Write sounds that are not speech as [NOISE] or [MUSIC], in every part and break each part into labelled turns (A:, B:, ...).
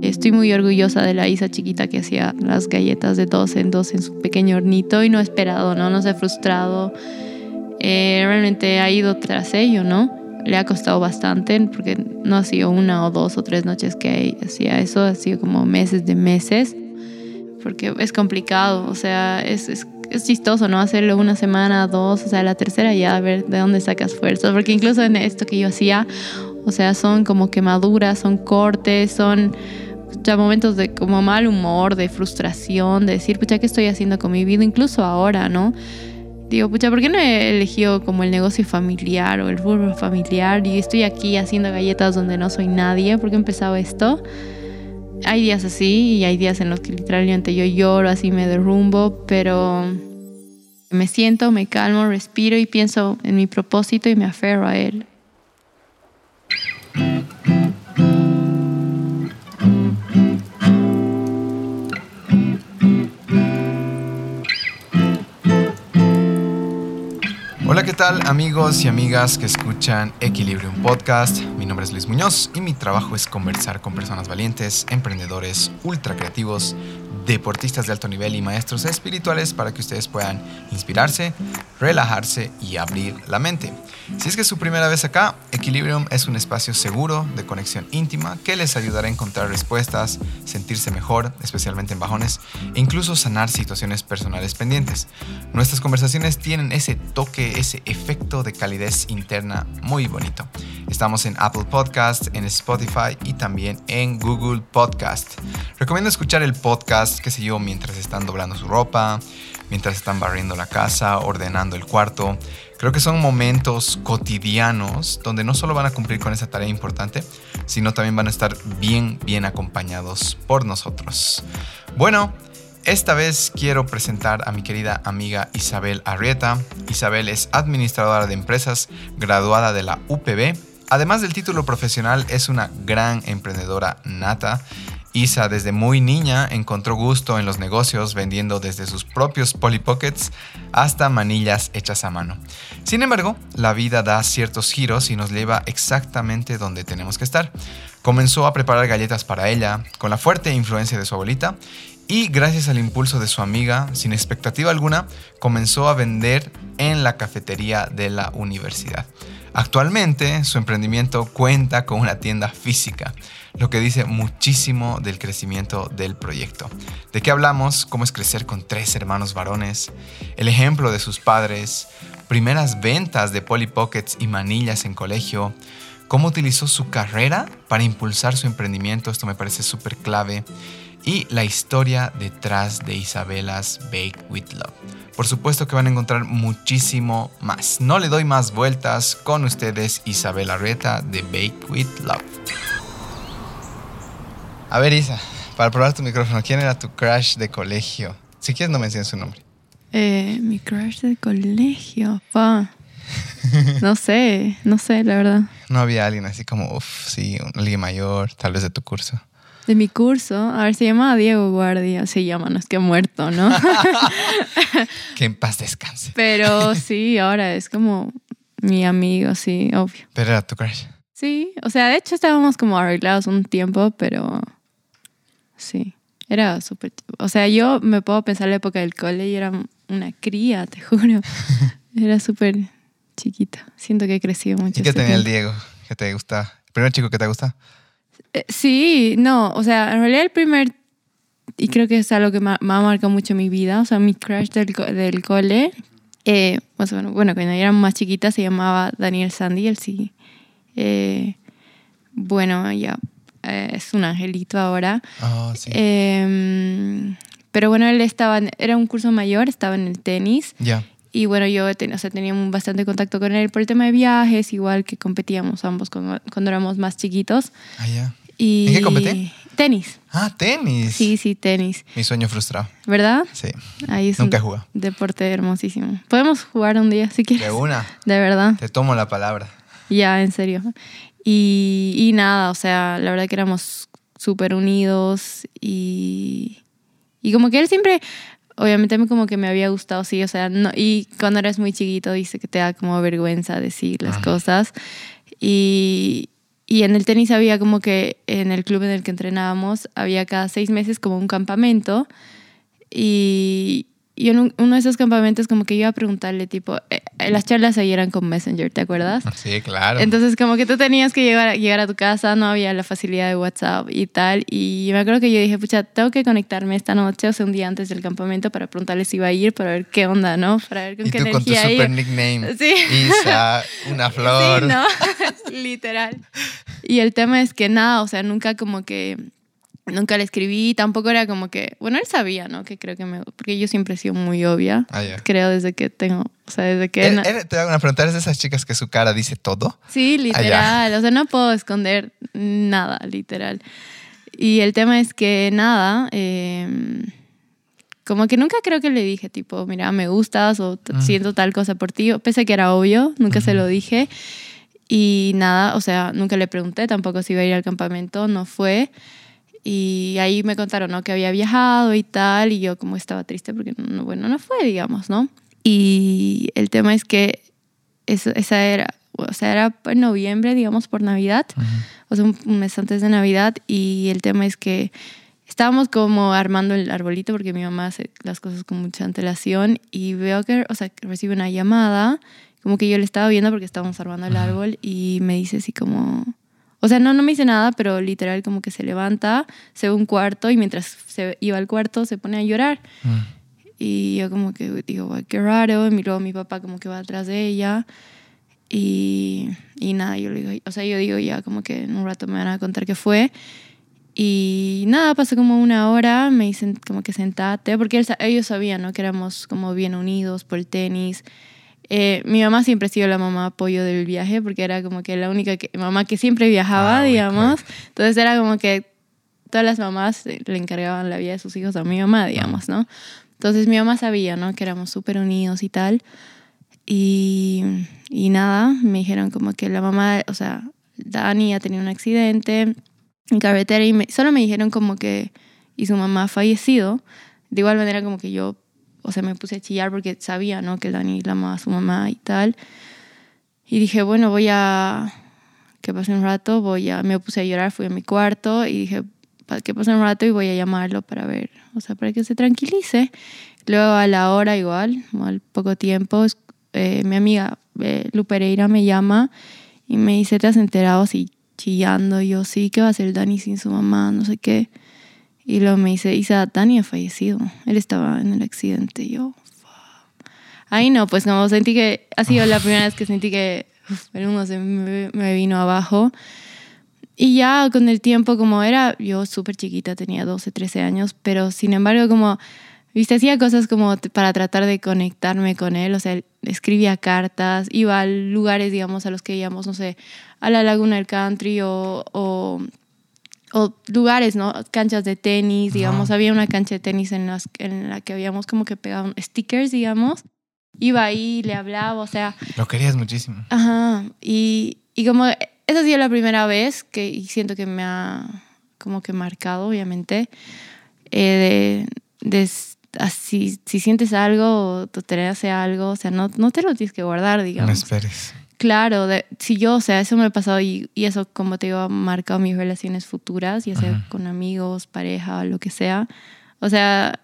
A: Estoy muy orgullosa de la Isa chiquita que hacía las galletas de dos en dos en su pequeño hornito y no ha esperado, ¿no? No se ha frustrado. Eh, realmente ha ido tras ello, ¿no? Le ha costado bastante porque no ha sido una o dos o tres noches que hacía eso, ha sido como meses de meses, porque es complicado, o sea, es, es, es chistoso, ¿no? Hacerlo una semana, dos, o sea, la tercera ya a ver de dónde sacas fuerzas, porque incluso en esto que yo hacía, o sea, son como quemaduras, son cortes, son ya momentos de como mal humor, de frustración, de decir, pucha, ¿qué estoy haciendo con mi vida? Incluso ahora, ¿no? Digo, pucha, ¿por qué no he elegido como el negocio familiar o el fútbol familiar? Y estoy aquí haciendo galletas donde no soy nadie. ¿Por qué he empezado esto? Hay días así y hay días en los que literalmente yo lloro, así me derrumbo, pero me siento, me calmo, respiro y pienso en mi propósito y me aferro a él.
B: Hola, ¿qué tal amigos y amigas que escuchan Equilibrium Podcast? Mi nombre es Luis Muñoz y mi trabajo es conversar con personas valientes, emprendedores, ultra creativos, deportistas de alto nivel y maestros espirituales para que ustedes puedan inspirarse, relajarse y abrir la mente. Si es que es su primera vez acá, Equilibrium es un espacio seguro de conexión íntima que les ayudará a encontrar respuestas, sentirse mejor, especialmente en bajones, e incluso sanar situaciones personales pendientes. Nuestras conversaciones tienen ese toque, ese efecto de calidez interna muy bonito. Estamos en Apple Podcast, en Spotify y también en Google Podcast. Recomiendo escuchar el podcast, qué sé yo, mientras están doblando su ropa, mientras están barriendo la casa, ordenando el cuarto. Creo que son momentos cotidianos donde no solo van a cumplir con esa tarea importante, sino también van a estar bien, bien acompañados por nosotros. Bueno, esta vez quiero presentar a mi querida amiga Isabel Arrieta. Isabel es administradora de empresas, graduada de la UPB. Además del título profesional, es una gran emprendedora nata Isa desde muy niña encontró gusto en los negocios vendiendo desde sus propios Polly Pockets hasta manillas hechas a mano. Sin embargo, la vida da ciertos giros y nos lleva exactamente donde tenemos que estar. Comenzó a preparar galletas para ella, con la fuerte influencia de su abuelita, y gracias al impulso de su amiga, sin expectativa alguna, comenzó a vender en la cafetería de la universidad. Actualmente, su emprendimiento cuenta con una tienda física, lo que dice muchísimo del crecimiento del proyecto. ¿De qué hablamos? ¿Cómo es crecer con tres hermanos varones? El ejemplo de sus padres, primeras ventas de Polly Pockets y manillas en colegio, cómo utilizó su carrera para impulsar su emprendimiento, esto me parece súper clave, y la historia detrás de Isabelas Bake with Love. Por supuesto que van a encontrar muchísimo más. No le doy más vueltas con ustedes, Isabel Arrieta de Bake with Love. A ver, Isa, para probar tu micrófono, ¿quién era tu crush de colegio? Si quieres, no menciones su nombre.
A: Eh, mi crush de colegio, pa. No sé, no sé, la verdad.
B: No había alguien así como, uff, sí, alguien mayor, tal vez de tu curso.
A: De mi curso, a ver, se llama Diego Guardia, se llama, no es que ha muerto, ¿no? [LAUGHS] [LAUGHS]
B: que en paz descanse.
A: Pero [LAUGHS] sí, ahora es como mi amigo, sí, obvio.
B: Pero era tu crush.
A: Sí, o sea, de hecho estábamos como arreglados un tiempo, pero sí, era súper... O sea, yo me puedo pensar la época del cole y era una cría, te [LAUGHS] juro. Era súper chiquita. Siento que he crecido mucho.
B: ¿Y qué tenía el. Diego que te gusta? ¿El primer chico que te gusta?
A: Eh, Sí, no, o sea, en realidad el primer, y creo que es algo que me, ha- marcado mucho mi vida, o sea, mi crush del, co- del cole, eh, pues bueno, bueno, cuando yo era más chiquita se llamaba Daniel Sandy, él sí. Eh, bueno, ya eh, es un angelito ahora.
B: Oh, sí.
A: Eh, pero bueno, él estaba, era un curso mayor, estaba en el tenis.
B: ya.
A: Y bueno, yo ten- o sea, tenía bastante contacto con él por el tema de viajes, igual que competíamos ambos cuando, cuando éramos más chiquitos.
B: Ah, ya.
A: Y
B: ¿En qué competí?
A: Tenis.
B: Ah, tenis.
A: Sí, sí, tenis.
B: Mi sueño frustrado.
A: ¿Verdad?
B: Sí.
A: Ahí es
B: Nunca jugado.
A: deporte hermosísimo. Podemos jugar un día si quieres.
B: De una.
A: De verdad.
B: Te tomo la palabra.
A: Ya, en serio. Y, y nada, o sea, la verdad que éramos súper unidos y, y como que él siempre, obviamente me- como que me había gustado, sí, o sea, no, y cuando eres muy chiquito dice que te da como vergüenza decir las
B: Ajá.
A: cosas y, y en el tenis había como que en el club en el que entrenábamos había cada seis meses como un campamento y, y en uno de esos campamentos como que iba a preguntarle tipo, eh, las charlas ahí eran con Messenger, ¿te acuerdas? [LAUGHS]
B: Sí, claro.
A: Entonces como que tú tenías que llegar, llegar a tu casa, no había la facilidad de WhatsApp y tal. Y me acuerdo que yo dije, pucha, tengo que conectarme esta noche, o sea, un día antes del campamento para preguntarle si iba a ir, para ver qué onda, ¿no? Para ver con
B: y
A: qué
B: tú
A: energía
B: con tu super nickname. [LAUGHS]
A: Sí.
B: Isa, una flor.
A: Sí, ¿no? [LAUGHS] Literal. Y el tema es que nada, o sea, nunca como que nunca le escribí, tampoco era como que, bueno, él sabía, ¿no? Que creo que me, porque yo siempre he sido muy obvia,
B: Ah, ya.
A: creo desde que tengo, o sea, desde que... Na-
B: él- te hago una pregunta, ¿eres de esas chicas que su cara dice todo?
A: Sí, literal, o sea, no puedo esconder nada, literal. Y el tema es que nada, eh, como que nunca creo que le dije, tipo, mira, me gustas o
B: Mm.
A: siento tal cosa por ti, pese a que era obvio, nunca se lo dije. Y nada, o sea, nunca le pregunté tampoco si iba a ir al campamento, no fue. Y ahí me contaron, ¿no? Que había viajado y tal, y yo como estaba triste porque, no, bueno, no fue, digamos, ¿no? Y el tema es que eso, esa era, o sea, era en noviembre, digamos, por Navidad, o sea, un, un mes antes de Navidad, y el tema es que estábamos como armando el arbolito porque mi mamá hace las cosas con mucha antelación y veo que, o sea, que recibe una llamada, como que yo le estaba viendo porque estábamos armando el árbol y me dice así como, o sea, no, no me dice nada, pero literal como que se levanta, se va a un cuarto y mientras se iba al cuarto se pone a llorar. Y yo como que digo, "Guay, qué raro. Y luego mi papá como que va atrás de ella. Y, y nada, yo le digo, o sea, yo digo ya como que en un rato me van a contar qué fue. Y nada, pasó como una hora, me dicen como que sentate, porque ellos sabían, ¿no? Que éramos como bien unidos por el tenis. Eh, mi mamá siempre ha sido la mamá apoyo del viaje, porque era como que la única que- mamá que siempre viajaba,
B: Ah,
A: digamos. Entonces era como que todas las mamás le encargaban la vida de sus hijos a mi mamá, digamos, ¿no? Entonces mi mamá sabía, ¿no? Que éramos súper unidos y tal. Y, y nada, me dijeron como que la mamá, o sea, Dani ha tenido un accidente en carretera y me- solo me dijeron como que y su mamá ha fallecido. De igual manera como que yo, o sea, me puse a chillar porque sabía, ¿no? Que Dani la amaba a su mamá y tal. Y dije, bueno, voy a... Que pase un rato, voy a... Me puse a llorar, fui a mi cuarto y dije, "Pa- que pase un rato y voy a llamarlo para ver, o sea, para que se tranquilice. Luego a la hora igual, al poco tiempo, eh, mi amiga eh, Lu Pereira me llama y me dice, ¿te has enterado? Así chillando. Y yo, sí, ¿qué va a hacer Dani sin su mamá? No sé qué. Y luego me dice, Isa, Dani ha fallecido. Él estaba en el accidente. Y yo. Ahí no, pues como sentí que, ha sido la primera vez que sentí que uf, el mundo se me, me vino abajo. Y ya con el tiempo, como era, yo súper chiquita, tenía 12, 13 años, pero sin embargo, como, viste, hacía cosas como para tratar de conectarme con él, o sea, él escribía cartas, iba a lugares, digamos, a los que íbamos, no sé, a la Laguna del Country o, o, o lugares, ¿no? Canchas de tenis, digamos, había una cancha de tenis en, las, en la que habíamos como que pegado stickers, digamos. Iba ahí, le hablaba, o sea,
B: Lo querías muchísimo.
A: Ajá, y, y como esa ha sido la primera vez que y siento que me ha como que marcado, obviamente, eh, de, así, si sientes algo o te hace algo, o sea, no, no te lo tienes que guardar,
B: No
A: digamos.
B: esperes.
A: Claro, de, si yo, o sea, eso me ha pasado y, y eso, como te digo, ha marcado mis relaciones futuras, ya sea
B: Ajá.
A: con amigos, pareja, lo que sea. O sea,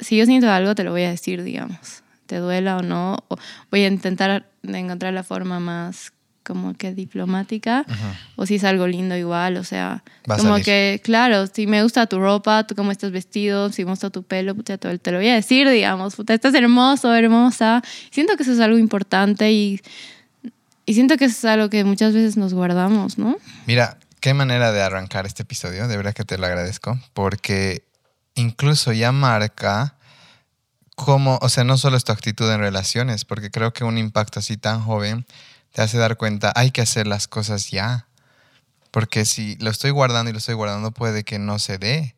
A: si yo siento algo, te lo voy a decir, digamos. Te duela o no. o voy a intentar encontrar la forma más como que diplomática.
B: Ajá.
A: O si es algo lindo igual, o sea,
B: Va
A: como que, claro, si me gusta tu ropa, tú cómo estás vestido, si me gusta tu pelo, puta, te, te lo voy a decir, digamos, puta, estás hermoso, hermosa. Siento que eso es algo importante y, y siento que es algo que muchas veces nos guardamos, ¿no?
B: Mira, qué manera de arrancar este episodio, de verdad que te lo agradezco, porque incluso ya marca cómo, o sea, no solo es tu actitud en relaciones, porque creo que un impacto así tan joven te hace dar cuenta, hay que hacer las cosas ya, porque si lo estoy guardando y lo estoy guardando puede que no se dé.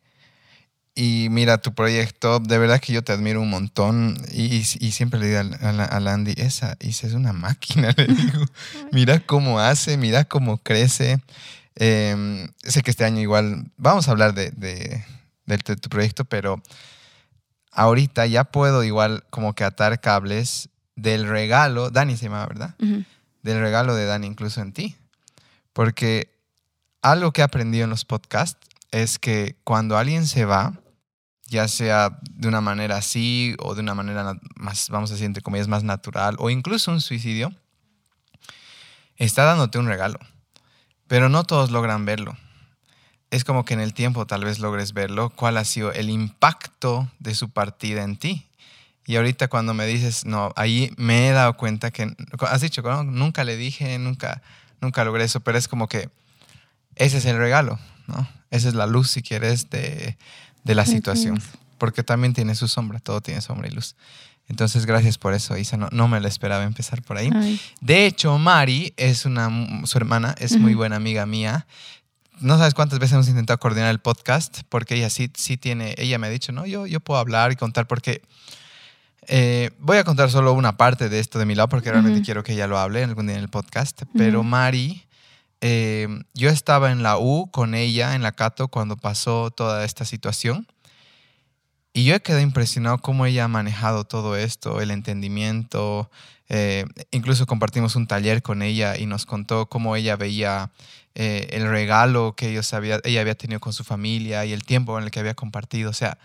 B: Y mira, tu proyecto, de verdad que yo te admiro un montón y, siempre le digo a, a, la- a Landy, esa, esa es una máquina, [LAUGHS] le digo. Mira cómo hace, mira cómo crece. Eh, sé que este año igual vamos a hablar de, de- de tu- tu proyecto, pero ahorita ya puedo igual como que atar cables del regalo, Dani se llama, ¿verdad? Del regalo de Dani incluso en ti. Porque algo que he aprendido en los podcasts es que cuando alguien se va, ya sea de una manera así o de una manera más, vamos a decir, entre comillas, más natural o incluso un suicidio, está dándote un regalo. Pero no todos logran verlo. Es como que en el tiempo tal vez logres verlo, cuál ha sido el impacto de su partida en ti. Y ahorita cuando me dices, no, ahí me he dado cuenta que, has dicho, nunca le dije, nunca, nunca logré eso, pero es como que ese es el regalo, ¿no? Esa es la luz, si quieres, de, de la situación. Porque también tiene su sombra, todo tiene sombra y luz. Entonces, gracias por eso, Isa. No, no me lo esperaba empezar por ahí. De hecho, Mari es una, su hermana, es muy buena amiga mía. No sabes cuántas veces hemos intentado coordinar el podcast, porque ella sí, sí tiene, ella me ha dicho, no, yo, yo puedo hablar y contar, porque eh, voy a contar solo una parte de esto de mi lado, porque realmente quiero que ella lo hable algún día en el podcast. Pero Mari, eh, yo estaba en la U con ella, en la Cato, cuando pasó toda esta situación. Y yo he quedado impresionado cómo ella ha manejado todo esto, el entendimiento. Eh, incluso compartimos un taller con ella y nos contó cómo ella veía eh, el regalo que ella había tenido con su familia y el tiempo en el que había compartido. O sea,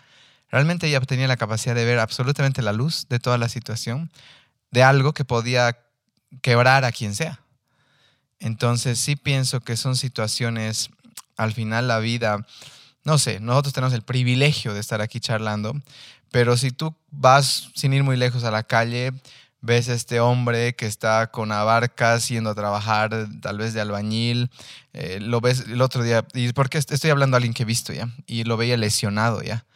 B: realmente ella tenía la capacidad de ver absolutamente la luz de toda la situación, de algo que podía quebrar a quien sea. Entonces sí pienso que son situaciones, al final la vida no sé, nosotros tenemos el privilegio de estar aquí charlando, pero si tú vas sin ir muy lejos a la calle, ves a este hombre que está con abarcas yendo a trabajar, tal vez de albañil, eh, lo ves el otro día, y porque estoy hablando de alguien que he visto ya, y lo veía lesionado ya,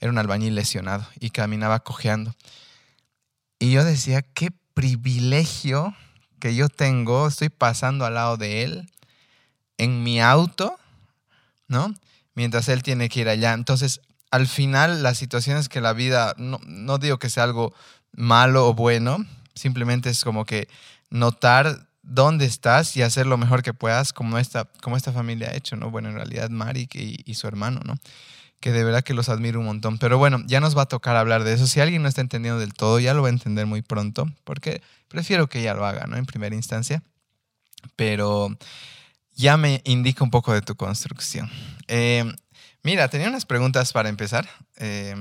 B: era un albañil lesionado y caminaba cojeando. Y yo decía, qué privilegio que yo tengo, estoy pasando al lado de él en mi auto, ¿no? mientras él tiene que ir allá. Entonces, al final, las situaciones que la vida, no, digo que sea algo malo o bueno, simplemente es como que notar dónde estás y hacer lo mejor que puedas, como esta, como esta familia ha hecho, ¿no? Bueno, en realidad Mari y, y, su hermano, ¿no? Que de verdad que los admiro un montón. Pero bueno, ya nos va a tocar hablar de eso. Si alguien no está entendiendo del todo, ya lo va a entender muy pronto, porque prefiero que ella lo haga, ¿no? En primera instancia. Pero ya me indica un poco de tu construcción. Eh, mira, tenía unas preguntas para empezar, eh,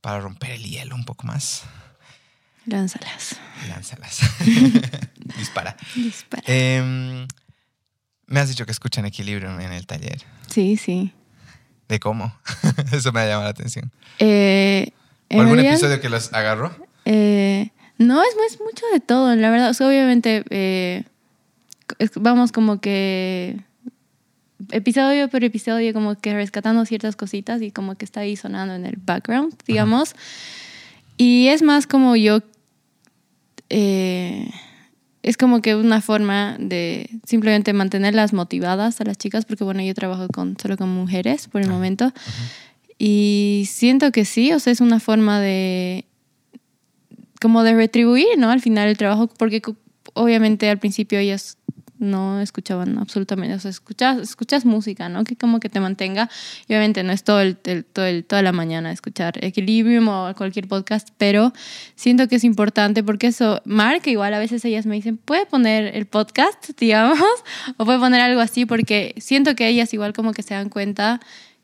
B: para romper el hielo un poco más.
A: Lánzalas.
B: Lánzalas. [LAUGHS] Dispara.
A: Dispara.
B: Em, me has dicho que escuchan equilibrio en el taller.
A: Sí, sí.
B: ¿De cómo? [LAUGHS] Eso me ha llamado la atención.
A: Eh,
B: ¿Algún episodio que los agarró?
A: No, es, es, mucho de todo, la verdad. obviamente vamos como que episodio por episodio como que rescatando ciertas cositas y como que está ahí sonando en el background, digamos. Y es más como yo, eh, es como que una forma de simplemente mantenerlas motivadas a las chicas, porque bueno, yo trabajo con, solo con mujeres por el momento. Y siento que sí, o sea, es una forma de como de retribuir, ¿no? Al final el trabajo, porque obviamente al principio ellas no escuchaban absolutamente, o sea, escuchas, escuchas música, ¿no? Que como que te mantenga, y obviamente no es todo el, todo el, toda la mañana escuchar Equilibrium o cualquier podcast, pero siento que es importante porque eso, Mark, igual a veces ellas me dicen, ¿puede poner el podcast, [LAUGHS] digamos? O puede poner algo así, porque siento que ellas igual como que se dan cuenta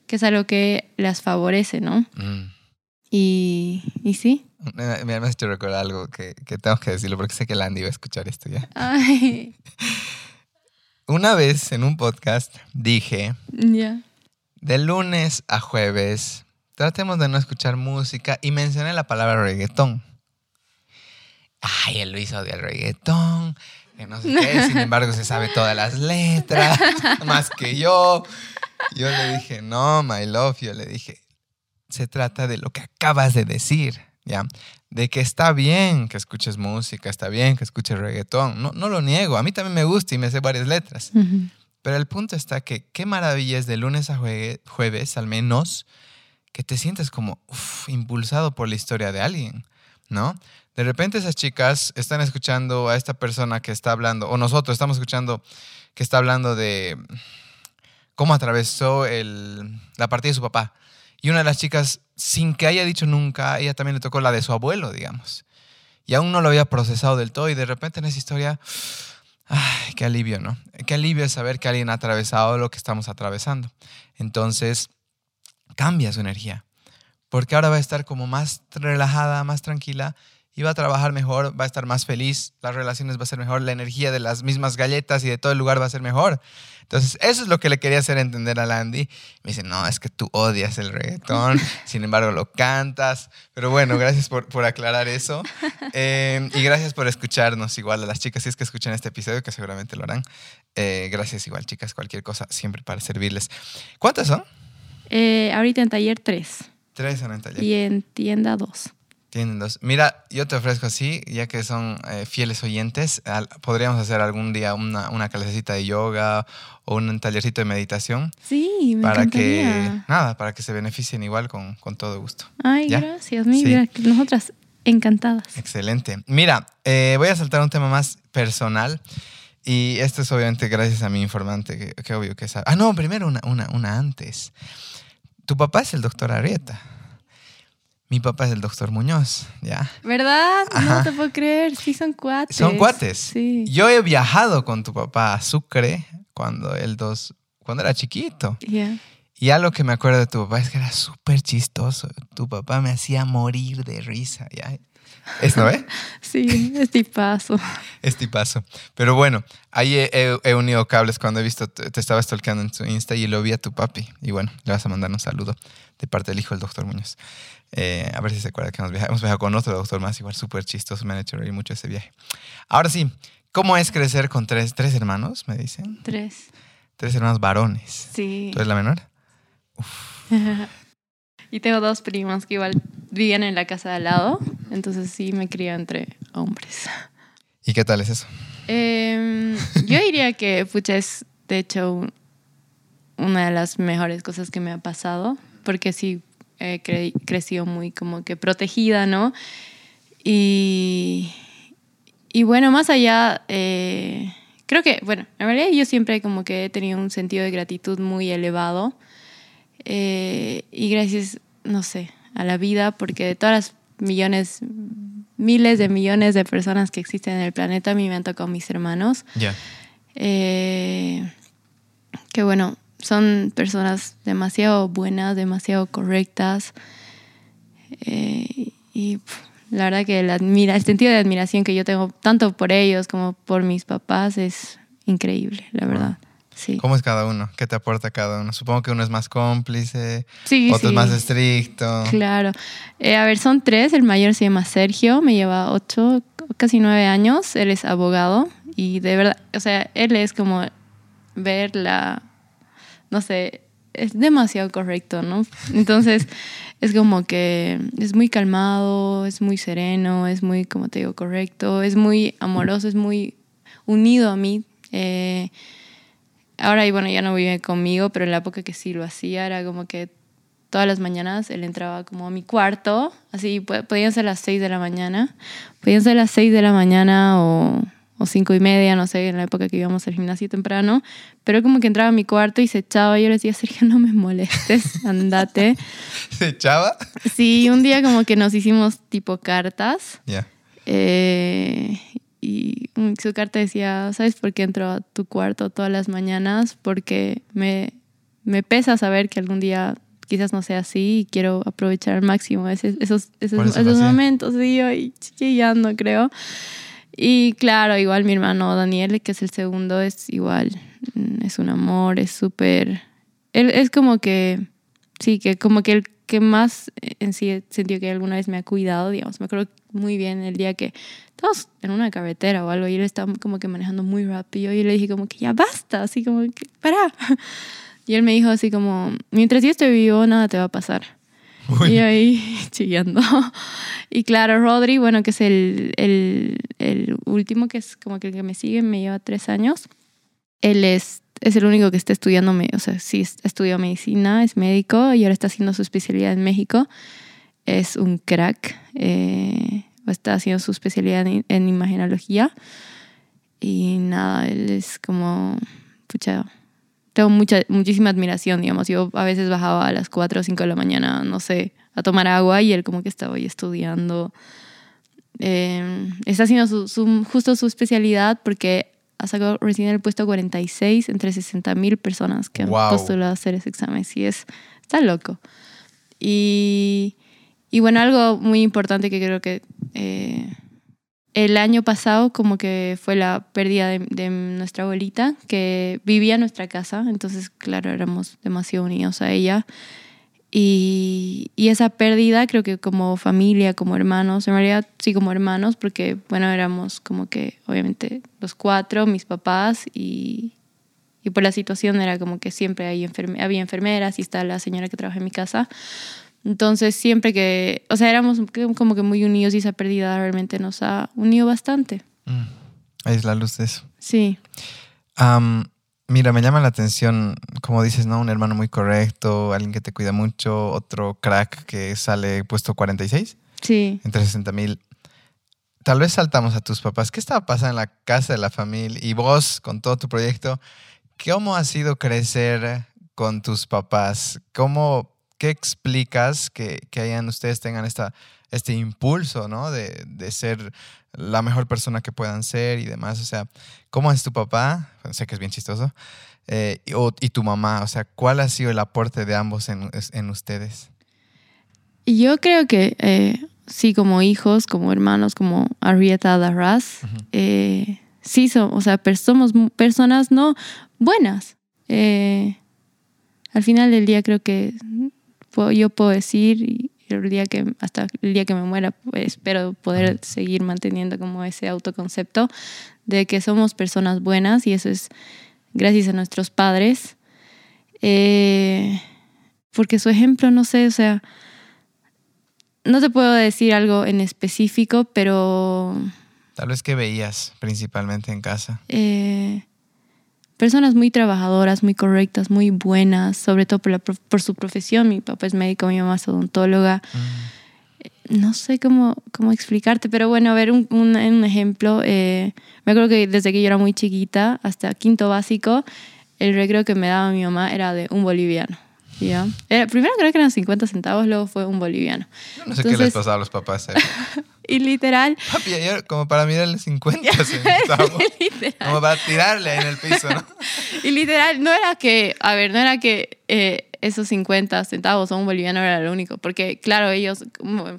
A: que es algo que las favorece, ¿no? Mm. Y, y sí.
B: Me, me has hecho recordar algo que, que, tengo que decirlo porque sé que Landy va a escuchar esto ya.
A: Ay. [LAUGHS]
B: Una vez en un podcast dije, de lunes a jueves, tratemos de no escuchar música y mencioné la palabra reggaetón. Ay, el Luis odia el reggaetón, que no sé qué, sin embargo se sabe todas las letras, [LAUGHS] más que yo. Yo le dije, no, my love, yo le dije, se trata de lo que acabas de decir, ¿ya? de que está bien que escuches música, está bien que escuches reggaetón. No, no lo niego, a mí también me gusta y me sé varias letras. Pero el punto está que qué maravilla es de lunes a jueves, al menos, que te sientes como impulsado por la historia de alguien, ¿no? De repente esas chicas están escuchando a esta persona que está hablando, o nosotros estamos escuchando que está hablando de cómo atravesó el, la partida de su papá. Y una de las chicas sin que haya dicho nunca, ella también le tocó la de su abuelo, digamos. Y aún no lo había procesado del todo y de repente en esa historia Ay, qué alivio, ¿no? Qué alivio saber que alguien ha atravesado lo que estamos atravesando. Entonces, cambia su energía, porque ahora va a estar como más relajada, más tranquila y va a trabajar mejor, va a estar más feliz, las relaciones va a ser mejor, la energía de las mismas galletas y de todo el lugar va a ser mejor. Entonces, eso es lo que le quería hacer entender a Landy. Me dice, no, es que tú odias el reggaetón, [LAUGHS] sin embargo lo cantas. Pero bueno, gracias por, por aclarar eso. [LAUGHS] Eh, y gracias por escucharnos igual a las chicas, si es que escuchan este episodio, que seguramente lo harán. Eh, gracias igual, chicas, cualquier cosa, siempre para servirles. ¿Cuántas son?
A: Eh, ahorita en taller 3.
B: Tres son en taller.
A: Y en tienda 2.
B: Tienen dos. Mira, yo te ofrezco así, ya que son eh, fieles oyentes, al- podríamos hacer algún día una, una clasecita de yoga o un tallercito de meditación
A: Sí, me
B: para
A: encantaría.
B: que, nada, para que se beneficien igual con, con todo gusto.
A: Ay,
B: ¿Ya?
A: gracias. Mi
B: Sí.
A: nosotras encantadas.
B: Excelente. Mira, eh, voy a saltar un tema más personal. Y esto es obviamente gracias a mi informante, que, que obvio que sabe. Ah, no, primero una, una, una antes. Tu papá es el doctor Arrieta. Mi papá es el doctor Muñoz, ¿ya?
A: ¿Verdad?
B: Ajá.
A: No te puedo creer. Sí, son cuates.
B: Son cuates.
A: Sí.
B: Yo he viajado con tu papá a Sucre cuando él dos, cuando era chiquito.
A: Ya.
B: Y algo que me acuerdo de tu papá es que era súper chistoso. Tu papá me hacía morir de risa, ¿ya? ¿Es, no, eh? [LAUGHS]
A: Sí, es tipazo. [LAUGHS]
B: Es tipazo. Pero bueno, ahí he, he- he unido cables cuando he visto, te, te estaba stalkeando en su Insta y lo vi a tu papi. Y bueno, le vas a mandar un saludo de parte del hijo del doctor Muñoz. Eh, a ver si se acuerda que hemos viajado. Hemos viajado con otro doctor más, igual súper chistoso. Me han hecho reír mucho ese viaje. Ahora sí, ¿cómo es crecer con tres, tres hermanos? Me dicen.
A: Tres.
B: Tres hermanos varones.
A: Sí.
B: ¿Tú eres la menor? [LAUGHS]
A: y tengo dos primos que igual vivían en la casa de al lado. Entonces sí me crío entre hombres.
B: ¿Y qué tal es eso?
A: Em, yo diría que, pucha, es de hecho un- una de las mejores cosas que me ha pasado, porque sí he cre- crecido muy como que protegida, ¿no? Y, y bueno, más allá, eh, creo que, bueno, en realidad yo siempre como que he tenido un sentido de gratitud muy elevado. Eh, y gracias, no sé, a la vida, porque de todas las millones, miles de millones de personas que existen en el planeta, a mí me han tocado mis hermanos.
B: Ya.
A: Eh, que bueno, son personas demasiado buenas, demasiado correctas. Eh, y la verdad que la admira, el sentido de admiración que yo tengo tanto por ellos como por mis papás es increíble, la verdad. Sí.
B: ¿Cómo es cada uno? ¿Qué te aporta cada uno? Supongo que uno es más cómplice,
A: Sí,
B: otro es más estricto.
A: Claro. Eh, a ver, son tres. El mayor se llama Sergio, me lleva ocho, casi nueve años. Él es abogado y de verdad, o sea, él es como ver la, no sé, es demasiado correcto, ¿no? Entonces, [LAUGHS] es como que es muy calmado, es muy sereno, es muy, como te digo, correcto, es muy amoroso, es muy unido a mí. Eh, ahora, y bueno, ya no vive conmigo, pero en la época que sí lo hacía, era como que todas las mañanas él entraba como a mi cuarto, así podían ser las 6 de la mañana, podían ser las 6 de la mañana o, o cinco y media, no sé, en la época que íbamos al gimnasio temprano, pero como que entraba a mi cuarto y se echaba, y yo le decía, Sergio, no me molestes, [LAUGHS] andate.
B: ¿Se echaba?
A: Sí, un día como que nos hicimos tipo cartas.
B: Ya.
A: Eh, y su carta decía, ¿sabes por qué entro a tu cuarto todas las mañanas? Porque me, me pesa saber que algún día quizás no sea así y quiero aprovechar al máximo ese- esos, esos, esos momentos. Y yo ahí chillando, creo. Y claro, igual mi hermano Daniel, que es el segundo, es igual, mm, es un amor, es súper... Él es como que, sí, que como que el que más en sí sentido que alguna vez me ha cuidado, digamos. Me acuerdo muy bien el día que estábamos en una carretera o algo y él estaba como que manejando muy rápido y yo le dije como que ya basta, así como que para. [LAUGHS] Y él me dijo así como, mientras yo esté vivo, nada te va a pasar.
B: Uy.
A: Y ahí [LAUGHS] chillando. Y claro, Rodri, bueno, que es el, el, el último, que es como que el que me sigue, me lleva tres años. Él es, es el único que está estudiando, o sea, sí es- estudió medicina, es médico y ahora está haciendo su especialidad en México. Es un crack. eh, está haciendo su especialidad en, en imagenología. Y nada, él es como, pucha, tengo mucha, muchísima admiración, digamos. Yo a veces bajaba a las 4 o 5 de la mañana, no sé, a tomar agua y él como que estaba ahí estudiando. Eh, está haciendo su, su- justo su especialidad porque ha sacado recién el puesto 46 entre 60 mil personas que han postulado a hacer ese examen. Sí, es, está loco. Y, y bueno, algo muy importante que creo que eh, el año pasado como que fue la pérdida de, nuestra abuelita que vivía en nuestra casa, entonces claro, éramos demasiado unidos a ella. Y, esa pérdida creo que como familia, como hermanos, en realidad sí como hermanos, porque bueno, éramos como que obviamente los cuatro, mis papás y, y por la situación era como que siempre había enfermeras y está la señora que trabaja en mi casa. Entonces siempre que, o sea, éramos como que muy unidos y esa pérdida realmente nos ha unido bastante.
B: Mm. Ahí es la luz de eso.
A: Sí,
B: mira, me llama la atención, como dices, ¿no? Un hermano muy correcto, alguien que te cuida mucho, otro crack que sale puesto 46
A: sí.
B: entre 60 mil. Tal vez saltamos a tus papás. ¿Qué estaba pasando en la casa de la familia? Y vos, con todo tu proyecto, ¿cómo ha sido crecer con tus papás? ¿Cómo, ¿Qué explicas que, que hayan, ustedes tengan esta, este impulso, ¿no? De, de ser la mejor persona que puedan ser y demás. O sea, ¿cómo es tu papá? Bueno, sé que es bien chistoso. Eh, y, o- y tu mamá, o sea, ¿cuál ha sido el aporte de ambos en, en ustedes?
A: Yo creo que eh, sí, como hijos, como hermanos, como Arrieta Darras, eh, sí, so- o sea, somos personas no buenas. Al final del día creo que puedo- yo puedo decir y el día que hasta el día que me muera pues, espero poder seguir manteniendo como ese autoconcepto de que somos personas buenas y eso es gracias a nuestros padres Eh, porque su ejemplo no sé o sea no te puedo decir algo en específico pero
B: Tal vez que veías principalmente en casa.
A: eh, personas muy trabajadoras, muy correctas, muy buenas, sobre todo por, la por su profesión. Mi papá es médico, mi mamá es odontóloga. No sé cómo, cómo explicarte, pero bueno, a ver, un, un- un ejemplo. eh, me acuerdo que desde que yo era muy chiquita, hasta quinto básico, el recreo que me daba mi mamá era de un boliviano. ¿Ya? Era- primero creo que eran 50 centavos, luego fue un boliviano.
B: Yo no sé qué les
A: Entonces-
B: pasaba a los papás. eh. [LAUGHS]
A: Y literal,
B: Papi, ayer como para mirarle [LAUGHS] 50 centavos.
A: literal.
B: Como para tirarle en el piso, ¿no? [LAUGHS]
A: Y literal, no era que, a ver, no era que eh, esos 50 centavos o un boliviano era lo único, porque claro, ellos,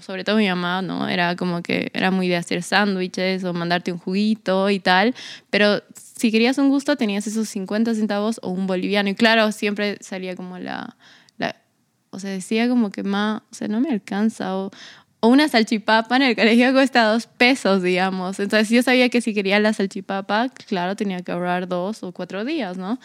A: sobre todo mi mamá, ¿no? Era como que era muy de hacer sándwiches o mandarte un juguito y tal, pero si querías un gusto tenías esos 50 centavos o un boliviano. Y claro, siempre salía como la, la o sea, decía como que más, o sea, no me alcanza o... O una salchipapa en el colegio cuesta dos pesos, digamos. Entonces yo sabía que si quería la salchipapa, claro, tenía que ahorrar dos o cuatro días, ¿no?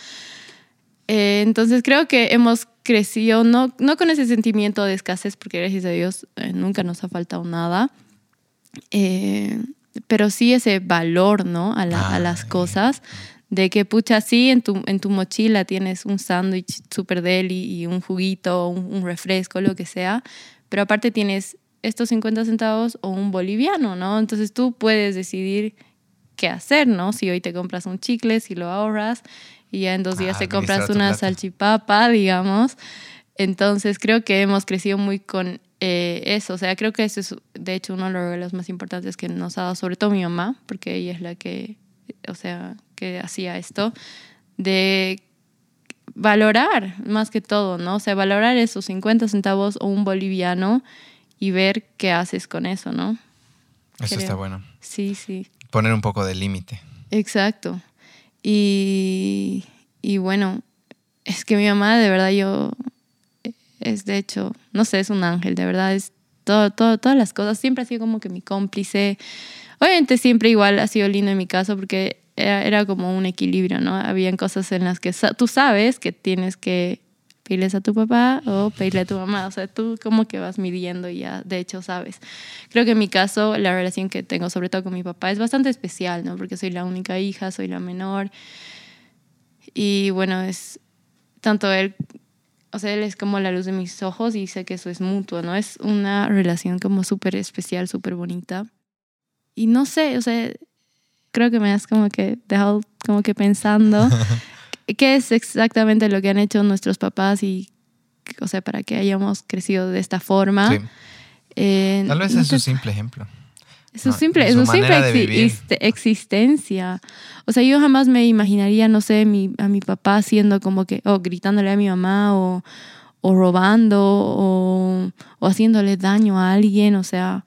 A: Eh, entonces creo que hemos crecido, no, no con ese sentimiento de escasez, porque gracias a Dios eh, nunca nos ha faltado nada, eh, pero sí ese valor, ¿no? A, la- a las
B: Ah,
A: cosas, de que, pucha, sí, en tu, en tu mochila tienes un sándwich super deli y un juguito, un, un refresco, lo que sea, pero aparte tienes estos 50 centavos o un boliviano, ¿no? Entonces tú puedes decidir qué hacer, ¿no? Si hoy te compras un chicle, si lo ahorras y ya en dos días
B: Ah,
A: te
B: administrar
A: compras una salchipapa, digamos. Entonces creo que hemos crecido muy con eh, eso. O sea, creo que eso es de hecho uno de los regalos más importantes que nos ha dado, sobre todo mi mamá, porque ella es la que, o sea, que hacía esto, de valorar más que todo, ¿no? O sea, valorar esos 50 centavos o un boliviano y ver qué haces con eso, ¿no?
B: Eso
A: Creo.
B: está bueno.
A: Sí, sí.
B: Poner un poco de límite.
A: Exacto. Y, y bueno, es que mi mamá, de verdad, yo, es de hecho, no sé, es un ángel, de verdad, es todo, todo, todas las cosas. Siempre ha sido como que mi cómplice. Obviamente siempre igual ha sido lindo en mi caso porque era, como un equilibrio, ¿no? Habían cosas en las que tú sabes que tienes que pedirles a tu papá o pedirle a tu mamá. O sea, tú como que vas midiendo y ya, de hecho, sabes. Creo que en mi caso, la relación que tengo, sobre todo con mi papá, es bastante especial, ¿no? Porque soy la única hija, soy la menor. Y bueno, es tanto él, o sea, él es como la luz de mis ojos y sé que eso es mutuo, ¿no? Es una relación como súper especial, súper bonita. Y no sé, o sea, creo que me has como que dejado como que pensando [LAUGHS] qué es exactamente lo que han hecho nuestros papás y, o sea, para que hayamos crecido de esta forma.
B: Sí.
A: Eh,
B: Tal vez
A: no
B: es
A: te-
B: un simple ejemplo.
A: Eso
B: No,
A: simple,
B: su
A: simple exi- este- existencia. O sea, yo jamás me imaginaría, no sé, mi, a mi papá haciendo como que, o gritándole a mi mamá, o, o robando, o, o haciéndole daño a alguien. O sea,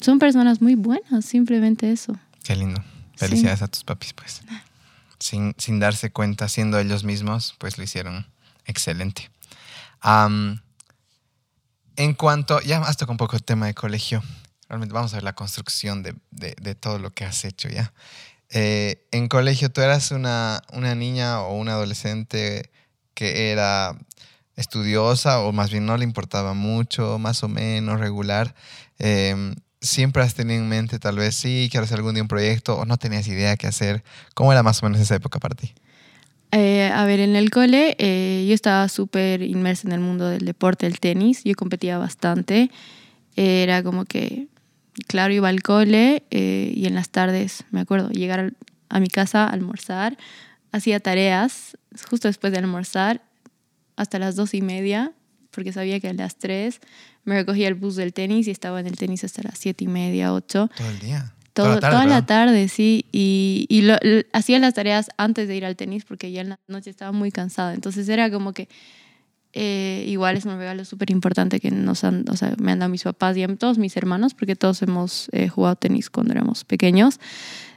A: son personas muy buenas, simplemente eso.
B: Qué lindo. Felicidades a tus papis, pues. Sin, sin darse cuenta, siendo ellos mismos, pues lo hicieron excelente. En cuanto, ya has tocado un poco el tema de colegio. Realmente vamos a ver la construcción de, de- todo lo que has hecho ya. Eh, en colegio, ¿tú eras una, una niña o un adolescente que era estudiosa o más bien no le importaba mucho, más o menos regular? Eh, ¿Siempre has tenido en mente tal vez sí, quiero hacer algún día un proyecto o no tenías idea qué hacer? ¿Cómo era más o menos esa época para ti?
A: Eh, a ver, en el cole yo estaba súper inmersa en el mundo del deporte, el tenis. Yo competía bastante. Era como que, claro, iba al cole eh, y en las tardes, me acuerdo, llegar al- a mi casa almorzar. Hacía tareas justo después de almorzar hasta las dos y media, porque sabía que a las tres me recogía el bus del tenis y estaba en el tenis hasta las siete y media, ocho.
B: Todo el día.
A: Todo-
B: tarde,
A: toda la tarde, sí. Y, y lo- hacía las tareas antes de ir al tenis porque ya en la noche estaba muy cansada. Entonces era como que eh, igual es un regalo súper importante que nos han, o sea, me han dado mis papás y a todos mis hermanos, porque todos hemos eh, jugado tenis cuando éramos pequeños,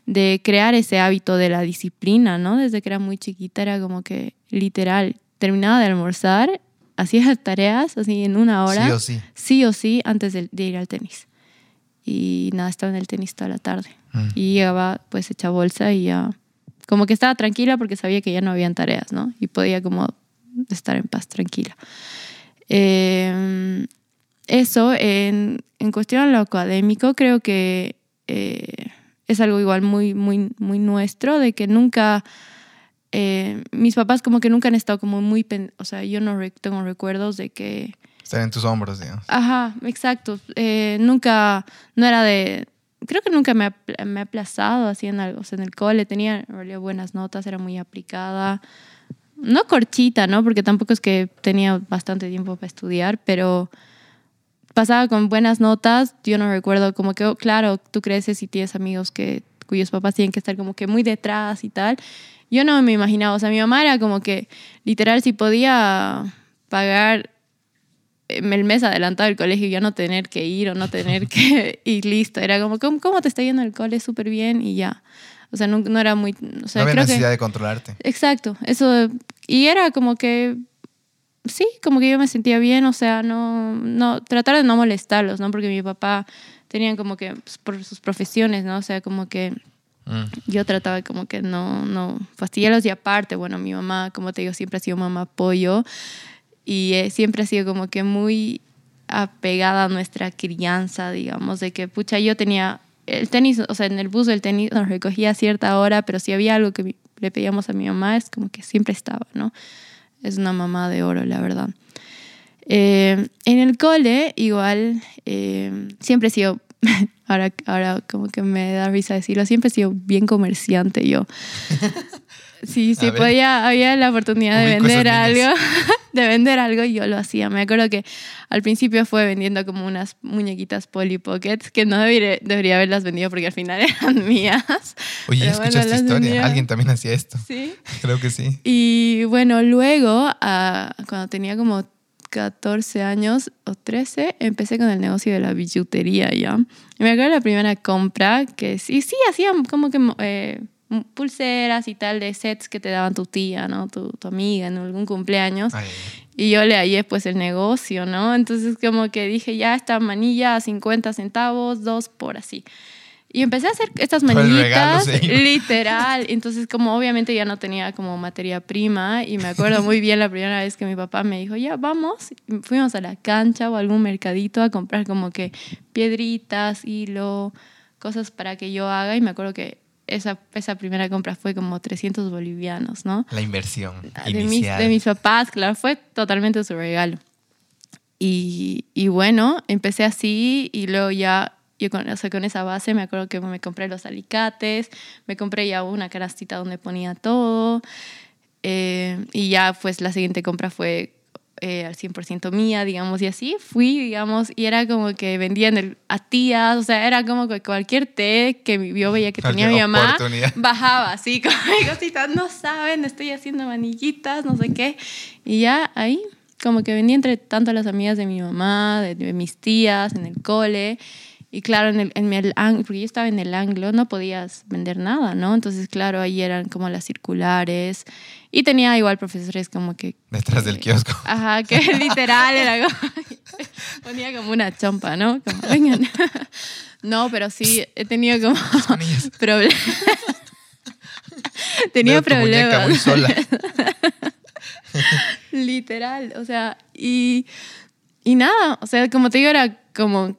A: de crear ese hábito de la disciplina, ¿no? Desde que era muy chiquita era como que literal, terminaba de almorzar, hacía las tareas así en una hora
B: Sí o sí.
A: sí o sí antes de, de ir al tenis. Y nada, estaba en el tenis toda la tarde.
B: Mm.
A: Y llegaba pues hecha bolsa y ya, como que estaba tranquila porque sabía que ya no habían tareas, ¿no? Y podía como estar en paz tranquila. Eh, eso, en, en cuestión a lo académico, creo que eh, es algo igual muy, muy, muy nuestro, de que nunca, eh, mis papás como que nunca han estado como muy, o sea, yo no tengo recuerdos de que
B: Estar en tus hombros, digamos.
A: Ajá, exacto. Eh, nunca, no era de, creo que nunca me ha, me ha aplazado así en algo. O sea, en el cole tenía en realidad buenas notas, era muy aplicada. No corchita, ¿no? Porque tampoco es que tenía bastante tiempo para estudiar, pero pasaba con buenas notas. Yo no recuerdo como que, oh, claro, tú creces y tienes amigos que cuyos papás tienen que estar como que muy detrás y tal. Yo no me imaginaba, o sea, mi mamá era como que literal si podía pagar em, el mes adelantado del colegio y ya no tener que ir o no tener que [LAUGHS] ir listo. Era como, ¿cómo, cómo te está yendo el cole? Súper bien y ya. O sea, no, no era muy... O sea,
B: no había
A: creo
B: necesidad
A: que,
B: de controlarte.
A: Exacto, eso. Y era como que... Sí, como que yo me sentía bien, o sea, no, no, tratar de no molestarlos, ¿no? Porque mi papá tenían como que, pues, por sus profesiones, ¿no? O sea, como que
B: Mm.
A: yo trataba como que no, no fastidiarlos y aparte, bueno, mi mamá, como te digo, siempre ha sido mamá apoyo y eh, siempre ha sido como que muy apegada a nuestra crianza, digamos, de que, pucha, yo tenía el tenis, o sea, en el bus del tenis nos recogía a cierta hora, pero si había algo que le pedíamos a mi mamá, es como que siempre estaba, ¿no? Es una mamá de oro, la verdad. Eh, en el cole, igual, eh, siempre he sido, [LAUGHS] ahora, ahora como que me da risa decirlo, siempre he sido bien comerciante yo. [LAUGHS] Sí, sí, podía, había la oportunidad de vender algo. [LAUGHS] de vender algo y yo lo hacía. Me acuerdo que al principio fue vendiendo como unas muñequitas Polly Pockets que no debería, debería haberlas vendido porque al final [LAUGHS] eran mías.
B: Oye,
A: Pero
B: escucha
A: bueno,
B: esta
A: las
B: historia.
A: vendía.
B: Alguien también hacía esto.
A: Sí. [LAUGHS]
B: Creo que sí.
A: Y bueno, luego, ah, cuando tenía como 14 años o 13, empecé con el negocio de la billutería ya. Y me acuerdo la primera compra que sí, sí, hacían como que eh, pulseras y tal de sets que te daban tu tía, ¿no? Tu, tu amiga en algún cumpleaños.
B: Ay,
A: Y yo le hallé pues el negocio, ¿no? Entonces como que dije, ya esta manilla a 50 centavos, dos por así. Y empecé a hacer estas
B: regalo
A: manillitas, [LAUGHS] literal. Entonces como obviamente ya no tenía como materia prima y me acuerdo muy bien la primera vez que mi papá me dijo, ya vamos, Y fuimos a la cancha o a algún mercadito a comprar como que piedritas, hilo, cosas para que yo haga y me acuerdo que esa, esa primera compra fue como 300 bolivianos, ¿no?
B: La inversión
A: de mis,
B: inicial.
A: de mis papás, claro, fue totalmente su regalo. Y, y bueno, empecé así y luego ya, yo con, o sea, con esa base me acuerdo que me compré los alicates, me compré ya una canastita donde ponía todo. eh, y ya pues la siguiente compra fue eh, al 100% mía, digamos, y así fui, digamos, y era como que vendían el, a tías, o sea, era como que cualquier té que yo veía que tenía mi mamá, [LAUGHS] bajaba así, [LAUGHS] como cositas, no saben, estoy haciendo maniguitas, no sé qué, y ya ahí como que vendía entre tanto las amigas de mi mamá, de, de mis tías, en el cole, y claro, en el, en el, porque yo estaba en el anglo, no podías vender nada, ¿no? Entonces, claro, ahí eran como las circulares. Y tenía igual profesores como que...
B: Detrás del kiosco.
A: Ajá, que [LAUGHS] literal era como... [LAUGHS] ponía como una chompa, ¿no? Como, vengan. [LAUGHS] No, pero sí, he tenido como problemas. tenía problemas. muy sola. literal, o sea, y, y nada, o sea, como te digo, era como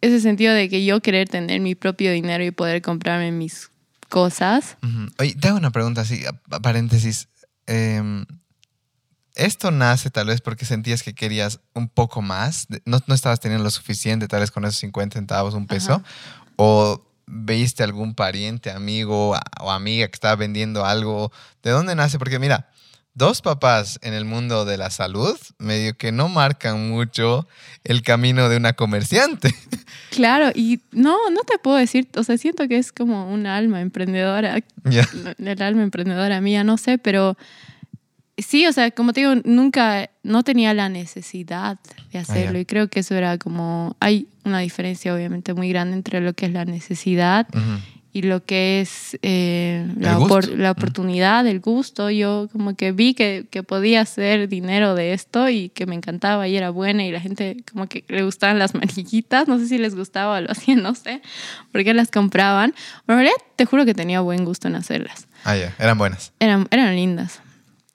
A: ese sentido de que yo querer tener mi propio dinero y poder comprarme mis cosas.
B: Oye, te hago una pregunta así, a paréntesis. Em, ¿Esto nace tal vez porque sentías que querías un poco más? ¿No, no estabas teniendo lo suficiente tal vez con esos 50 centavos, un peso? ¿O veiste algún pariente, amigo o amiga que estaba vendiendo algo? ¿De dónde nace? Porque mira, dos papás en el mundo de la salud, medio que no marcan mucho el camino de una comerciante. [LAUGHS]
A: Claro, y no, no te puedo decir, o sea, siento que es como un alma emprendedora, [LAUGHS] el alma emprendedora mía, no sé, pero sí, o sea, como te digo, nunca, no tenía la necesidad de ah, hacerlo y creo que eso era como, hay una diferencia obviamente muy grande entre lo que es la necesidad y lo que es eh, la, la, oportunidad, el gusto. Yo como que vi que, que, podía hacer dinero de esto y que me encantaba y era buena y la gente como que le gustaban las [LAUGHS] maniguitas, no sé si les gustaba o lo hacían, no sé, porque las compraban. Pero en realidad te juro que tenía buen gusto en hacerlas.
B: Ah, ya, eran buenas.
A: Eran, eran lindas.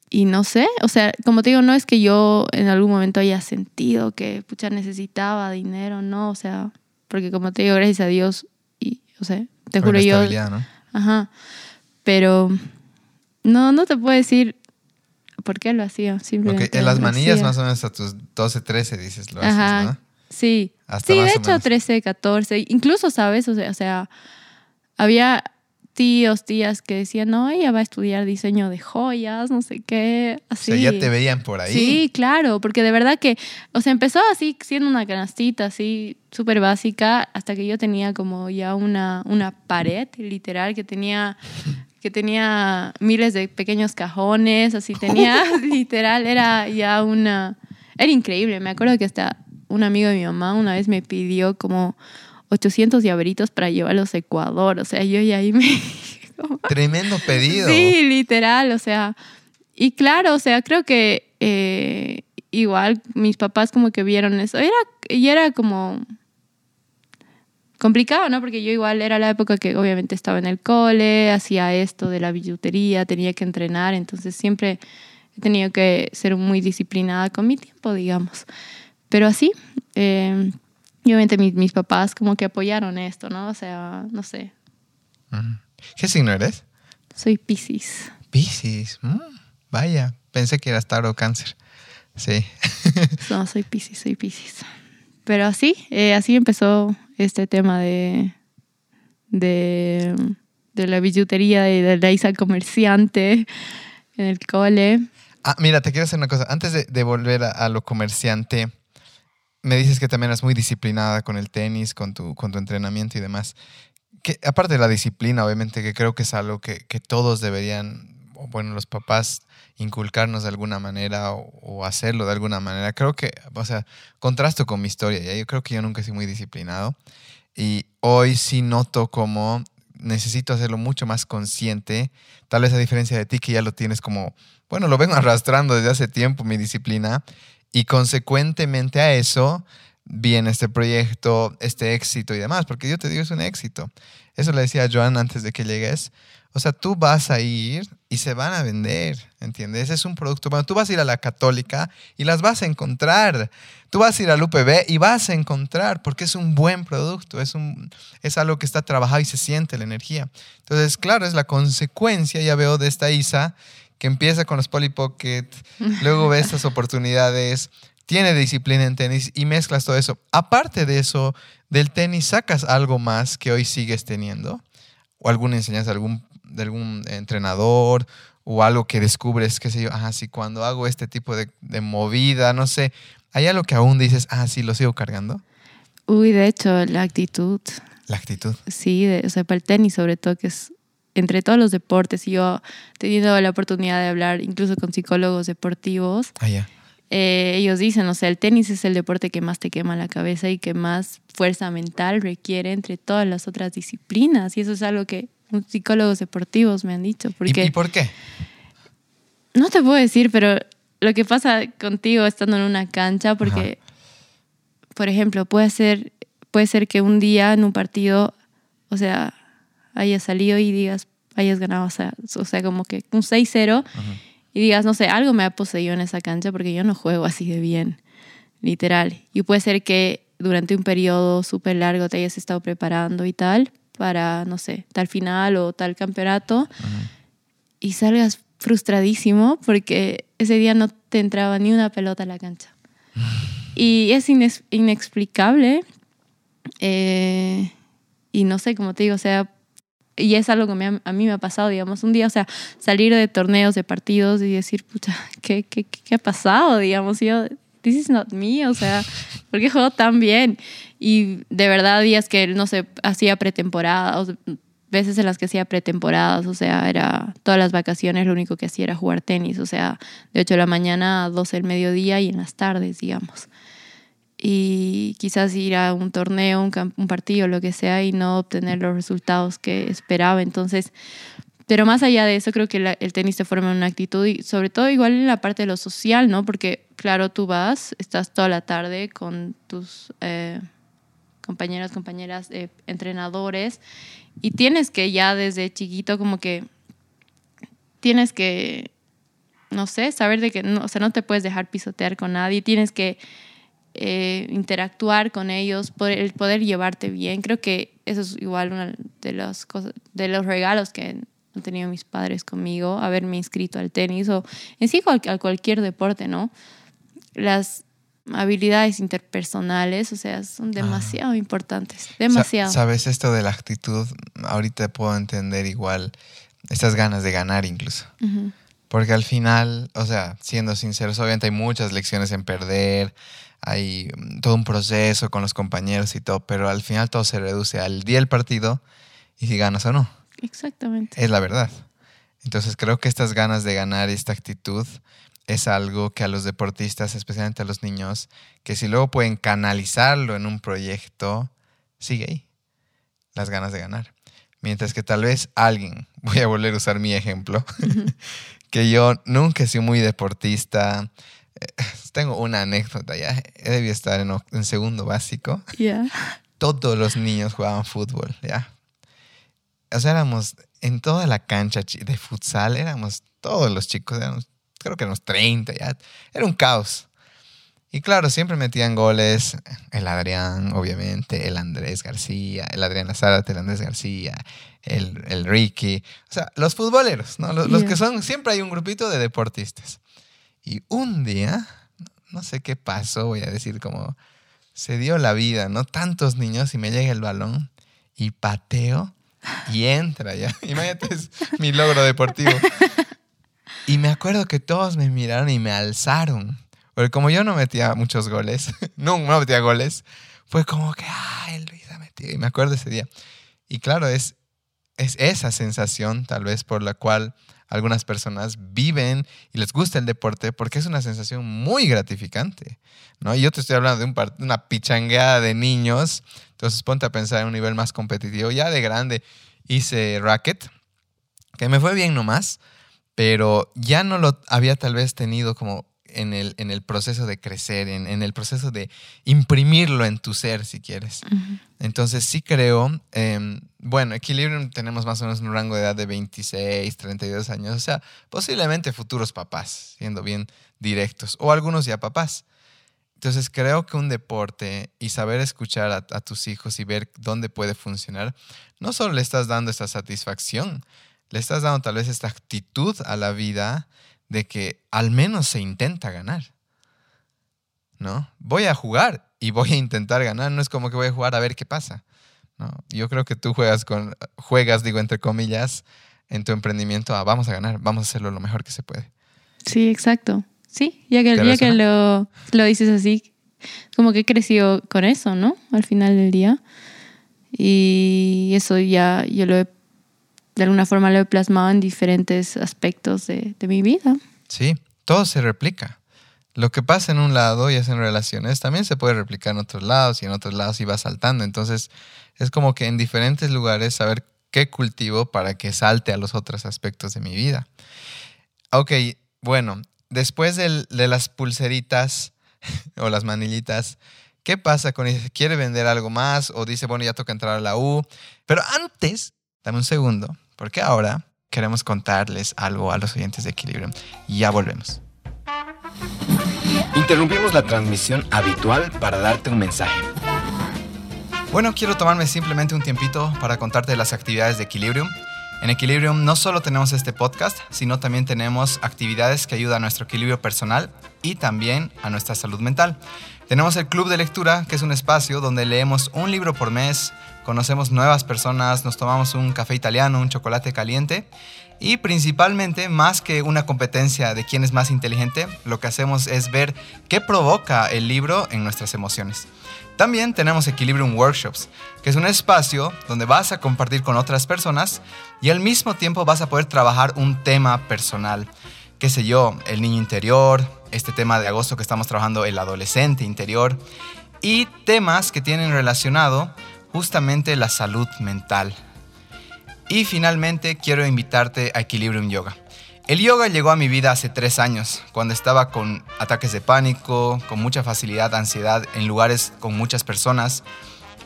A: Y no sé, o sea, como te digo, no es que yo en algún momento haya sentido que pucha necesitaba dinero, no, o sea, porque como te digo, gracias a Dios, y, o sea, te juro yo. ¿no? Ajá. Pero no, no te puedo decir por qué lo hacía. Simplemente.
B: En las manillas más o menos a tus 12, 13 dices lo haces, ¿no?
A: Sí. sí, de hecho 13, 14. Incluso, ¿sabes? O sea, o sea, había tíos, tías que decían, no, ella va a estudiar diseño de joyas, no sé qué, así.
B: O sea, ya te veían por ahí.
A: Sí, claro, porque de verdad que, o sea, empezó así siendo una canastita así súper básica hasta que yo tenía como ya una, una pared literal que tenía [LAUGHS] que tenía miles de pequeños cajones, así tenía, [LAUGHS] [LAUGHS] literal, era ya una, era increíble, me acuerdo que hasta un amigo de mi mamá una vez me pidió como 800 llaveritos para llevarlos a Ecuador. O sea, yo ya ahí me... [LAUGHS]
B: Tremendo pedido.
A: Sí, literal, o sea. Y claro, o sea, creo que eh, igual mis papás como que vieron eso. Era, y era como complicado, ¿no? Porque yo igual era la época que obviamente estaba en el cole, hacía esto de la billutería, tenía que entrenar, entonces siempre he tenido que ser muy disciplinada con mi tiempo, digamos. Pero así, eh, y obviamente mis, mis, papás como que apoyaron esto, ¿no? O sea, no sé.
B: ¿Qué signo eres?
A: Soy Pisces.
B: Pisces. Mm, vaya, pensé que eras Taro Cáncer. Sí. [LAUGHS]
A: no, soy Pisces, soy Pisces. Pero así, eh, así empezó este tema de, de, de la billutería y de la isa comerciante en el cole.
B: Ah, mira, te quiero hacer una cosa. Antes de, de volver a, a lo comerciante, me dices que también eres muy disciplinada con el tenis, con tu, con tu entrenamiento y demás. Que, aparte de la disciplina, obviamente, que creo que es algo que, que todos deberían, o bueno, los papás inculcarnos de alguna manera o, hacerlo de alguna manera. Creo que, o sea, contrasto con mi historia, ¿ya? yo creo que yo nunca he sido muy disciplinado y hoy sí noto como necesito hacerlo mucho más consciente, tal vez a diferencia de ti que ya lo tienes como, bueno, lo vengo [LAUGHS] arrastrando desde hace tiempo mi disciplina y consecuentemente a eso viene este proyecto, este éxito y demás, porque yo te digo, es un éxito. Eso le decía a Joan antes de que llegues. O sea, tú vas a ir y se van a vender, ¿entiendes? Es un producto. Bueno, tú vas a ir a la católica y las vas a encontrar. Tú vas a ir al UPB y vas a encontrar, porque es un buen producto, es, un, es algo que está trabajado y se siente la energía. Entonces, claro, es la consecuencia, ya veo, de esta ISA que empieza con los Polly Pocket, [LAUGHS] luego ve estas oportunidades, tiene disciplina en tenis y mezclas todo eso. Aparte de eso, del tenis sacas algo más que hoy sigues teniendo, o alguna enseñanza algún, de algún entrenador, o algo que descubres, qué sé yo, ah, sí, cuando hago este tipo de, de movida, no sé, ¿hay algo que aún dices, ah, sí, lo sigo cargando?
A: Uy, de hecho, la actitud.
B: La actitud.
A: Sí, de, o sea, para el tenis sobre todo, que es entre todos los deportes, y yo he tenido la oportunidad de hablar incluso con psicólogos deportivos,
B: Ah,
A: eh, ellos dicen, o sea, el tenis es el deporte que más te quema la cabeza y que más fuerza mental requiere entre todas las otras disciplinas. Y eso es algo que psicólogos deportivos me han dicho.
B: ¿Y-
A: Porque
B: ¿Y, por qué?
A: no te puedo decir, pero lo que pasa contigo estando en una cancha, porque, por ejemplo, puede ser, puede ser que un día en un partido, o sea, hayas salido y digas, hayas ganado, o sea, o sea como que un 6-0 y digas, no sé, algo me ha poseído en esa cancha porque yo no juego así de bien, literal. Y puede ser que durante un periodo súper largo te hayas estado preparando y tal para, no sé, tal final o tal campeonato y salgas frustradísimo porque ese día no te entraba ni una pelota a la cancha. [LAUGHS] Y es ines- inexplicable. eh, y no sé, como te digo, o sea, y es algo que me a mí me ha pasado, digamos, un día, o sea, salir de torneos, de partidos y decir, pucha, ¿qué, qué, qué- qué ha pasado? Digamos, y yo, this is not me, o sea, ¿por qué juego tan bien? Y de verdad, días que, no sé, hacía pretemporada, o sea, veces en las que hacía pretemporadas, o sea, era todas las vacaciones, lo único que hacía era jugar tenis, o sea, de 8 de la mañana a 12 del mediodía y en las tardes, digamos. Y quizás ir a un torneo, un, un partido, lo que sea, y no obtener los resultados que esperaba. Entonces, pero más allá de eso, creo que el tenis te forma una actitud y sobre todo igual en la parte de lo social, ¿no? Porque, claro, tú vas, estás toda la tarde con tus eh, compañeros, compañeras, eh, entrenadores, y tienes que ya desde chiquito como que tienes que, no sé, saber de que, o sea, no te puedes dejar pisotear con nadie, tienes que eh, interactuar con ellos, poder, el poder llevarte bien. Creo que eso es igual una de las cosas, de los regalos que han tenido mis padres conmigo, haberme inscrito al tenis o en sí cual- a cualquier deporte, ¿no? Las habilidades interpersonales, o sea, son demasiado importantes, demasiado.
B: Sa- Sabes, esto de la actitud, ahorita puedo entender igual estas ganas de ganar incluso. Porque al final, o sea, siendo sinceros, obviamente hay muchas lecciones en perder, hay mm, todo un proceso con los compañeros y todo, pero al final todo se reduce al día del partido y si ganas o no.
A: Exactamente.
B: Es la verdad. Entonces creo que estas ganas de ganar y esta actitud es algo que a los deportistas, especialmente a los niños, que si luego pueden canalizarlo en un proyecto, sigue ahí. Las ganas de ganar. Mientras que tal vez alguien, [LAUGHS] voy a volver a usar mi ejemplo, que yo nunca he sido muy deportista. [LAUGHS] Tengo una anécdota ya. Debido estar en, en segundo básico todos los niños jugaban fútbol, ¿ya? O sea, éramos en toda la cancha de futsal, éramos todos los chicos, éramos, creo que éramos 30, ¿ya? Era un caos. Y claro, siempre metían goles el Adrián, obviamente, el Andrés García, el Adrián Lazarte, el Andrés García, el, el Ricky. O sea, los futboleros, ¿no? Los, que son, siempre hay un grupito de deportistas. Y un día, no sé qué pasó, voy a decir como se dio la vida, ¿no? Tantos niños y me llega el balón y pateo y entra ya. [LAUGHS] Imagínate, es mi logro deportivo. Y me acuerdo que todos me miraron y me alzaron. Porque como yo no metía muchos goles, [LAUGHS] no, no metía goles, fue como que, ay, Luis ha metido. Y me acuerdo ese día. Y claro, es, es esa sensación tal vez por la cual algunas personas viven y les gusta el deporte porque es una sensación muy gratificante, ¿no? Yo te estoy hablando de un una pichangueada de niños, entonces ponte a pensar en un nivel más competitivo. Ya de grande hice racket, que me fue bien nomás, pero ya no lo había tal vez tenido como en el, en el proceso de crecer, en, en el proceso de imprimirlo en tu ser, si quieres. Entonces sí creo, eh, bueno, Equilibrium tenemos más o menos un rango de edad de 26, 32 años, o sea, posiblemente futuros papás, siendo bien directos, o algunos ya papás. Entonces creo que un deporte y saber escuchar a, a tus hijos y ver dónde puede funcionar, no solo le estás dando esta satisfacción, le estás dando tal vez esta actitud a la vida de que al menos se intenta ganar. ¿No? Voy a jugar y voy a intentar ganar, no es como que voy a jugar a ver qué pasa. ¿no? Yo creo que tú juegas con juegas digo entre comillas en tu emprendimiento a vamos a ganar, vamos a hacerlo lo mejor que se puede.
A: Sí, exacto. Sí, ya que, ya que lo, lo dices así, como que creció con eso, ¿no? Al final del día. Y eso ya yo lo he, de alguna forma lo he plasmado en diferentes aspectos de, de mi vida.
B: Sí, todo se replica. Lo que pasa en un lado y es en relaciones también se puede replicar en otros lados y en otros lados y va saltando. Entonces es como que en diferentes lugares saber qué cultivo para que salte a los otros aspectos de mi vida. Ok, bueno, después de las pulseritas [LAUGHS] o las manillitas, ¿qué pasa con si quiere vender algo más o dice, bueno, ya toca entrar a la U? Pero antes, dame un segundo, porque ahora queremos contarles algo a los oyentes de Equilibrium. Y ya volvemos.
C: Interrumpimos la transmisión habitual para darte un mensaje.
B: Bueno, quiero tomarme simplemente un tiempito para contarte las actividades de Equilibrium. En Equilibrium no solo tenemos este podcast, sino también tenemos actividades que ayudan a nuestro equilibrio personal y también a nuestra salud mental. Tenemos el Club de Lectura, que es un espacio donde leemos un libro por mes, conocemos nuevas personas, nos tomamos un café italiano, un chocolate caliente y principalmente, más que una competencia de quién es más inteligente, lo que hacemos es ver qué provoca el libro en nuestras emociones. También tenemos Equilibrium Workshops, que es un espacio donde vas a compartir con otras personas y al mismo tiempo vas a poder trabajar un tema personal. Qué sé yo, el niño interior, este tema de agosto que estamos trabajando, el adolescente interior, y temas que tienen relacionado justamente la salud mental. Y finalmente quiero invitarte a Equilibrium Yoga. El yoga llegó a mi vida hace tres años, cuando estaba con ataques de pánico, con mucha facilidad, ansiedad en lugares con muchas personas.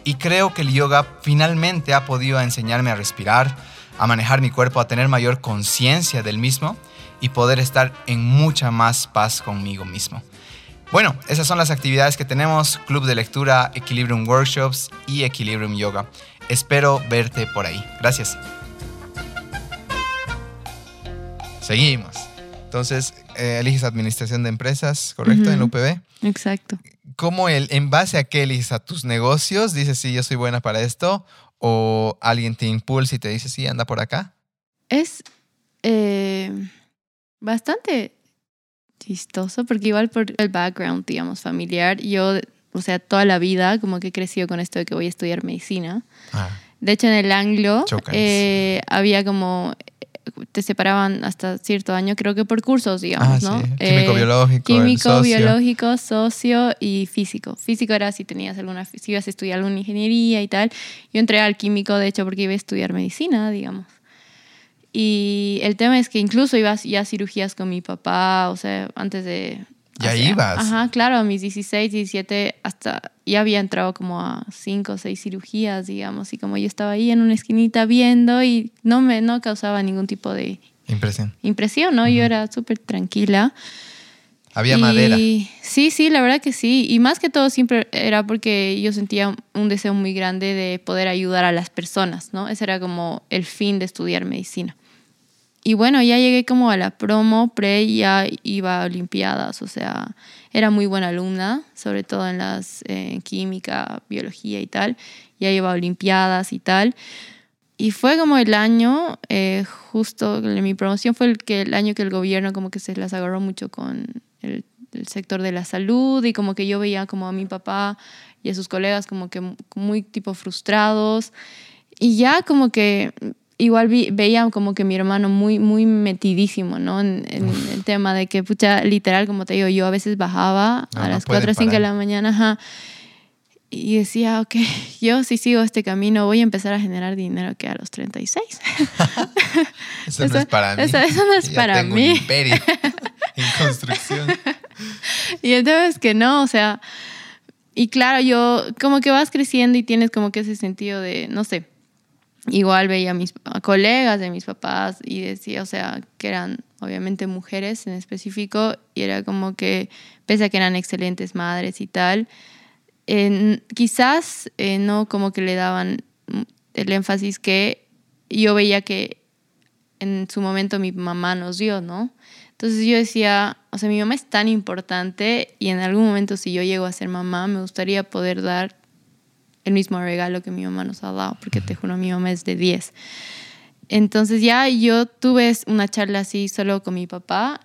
B: Y creo que el yoga finalmente ha podido enseñarme a respirar, a manejar mi cuerpo, a tener mayor conciencia del mismo y poder estar en mucha más paz conmigo mismo. Bueno, esas son las actividades que tenemos, Club de Lectura, Equilibrium Workshops y Equilibrium Yoga. Espero verte por ahí. Gracias. Seguimos. Entonces, eh, eliges administración de empresas, ¿correcto? En UPB.
A: Exacto.
B: ¿Cómo el, en base a qué eliges a tus negocios? Dices, sí, yo soy buena para esto. ¿O alguien te impulsa y te dice, sí, anda por acá?
A: Es eh, bastante chistoso porque igual por el background, digamos, familiar, yo, o sea, toda la vida como que he crecido con esto de que voy a estudiar medicina. Ah. De hecho, en el anglo eh, había como te separaban hasta cierto año, creo que por cursos, digamos,
B: ah, ¿no? Químico, biológico.
A: Químico, socio. biológico, socio y físico. Físico era si tenías alguna, si ibas a estudiar alguna ingeniería y tal. Yo entré al químico, de hecho, porque iba a estudiar medicina, digamos. Y el tema es que incluso ibas ya a cirugías con mi papá, o sea, antes de
B: ya ibas.
A: Ajá, claro, a mis 16, 17, hasta ya había entrado como a 5 o 6 cirugías, digamos, y como yo estaba ahí en una esquinita viendo y no me no causaba ningún tipo de
B: impresión.
A: Impresión, ¿no? Yo era súper tranquila.
B: Había madera.
A: Sí, sí, la verdad que sí. Y más que todo siempre era porque yo sentía un deseo muy grande de poder ayudar a las personas, ¿no? Ese era como el fin de estudiar medicina. Y bueno, ya llegué como a la promo, pre, ya iba a Olimpiadas, o sea, era muy buena alumna, sobre todo en las eh, química, biología y tal. Ya iba a Olimpiadas y tal. Y fue como el año, eh, justo mi promoción fue el, que, el año que el gobierno como que se las agarró mucho con el, el sector de la salud y como que yo veía como a mi papá y a sus colegas como que muy tipo frustrados. Y ya como que igual veía como que mi hermano muy, muy metidísimo, ¿no? En, el tema de que, pucha, literal, como te digo, yo a veces bajaba a las 4 o 5 de la mañana, y decía, ok, [LAUGHS] yo si sigo este camino voy a empezar a generar dinero que a los 36. [LAUGHS]
B: eso, no es para mí.
A: Eso, no es para
B: tengo
A: mí.
B: Un imperio [LAUGHS] en construcción.
A: y entonces que no, o sea, y claro, yo como que vas creciendo y tienes como que ese sentido de, no sé, igual veía a mis colegas de mis papás y decía, o sea, que eran obviamente mujeres en específico y era como que, pese a que eran excelentes madres y tal, quizás eh, no como que le daban el énfasis que yo veía que en su momento mi mamá nos dio, ¿no? Entonces yo decía, o sea, mi mamá es tan importante y en algún momento si yo llego a ser mamá, me gustaría poder dar el mismo regalo que mi mamá nos ha dado, porque te juro, mi mamá es de 10. Entonces ya yo tuve una charla así solo con mi papá,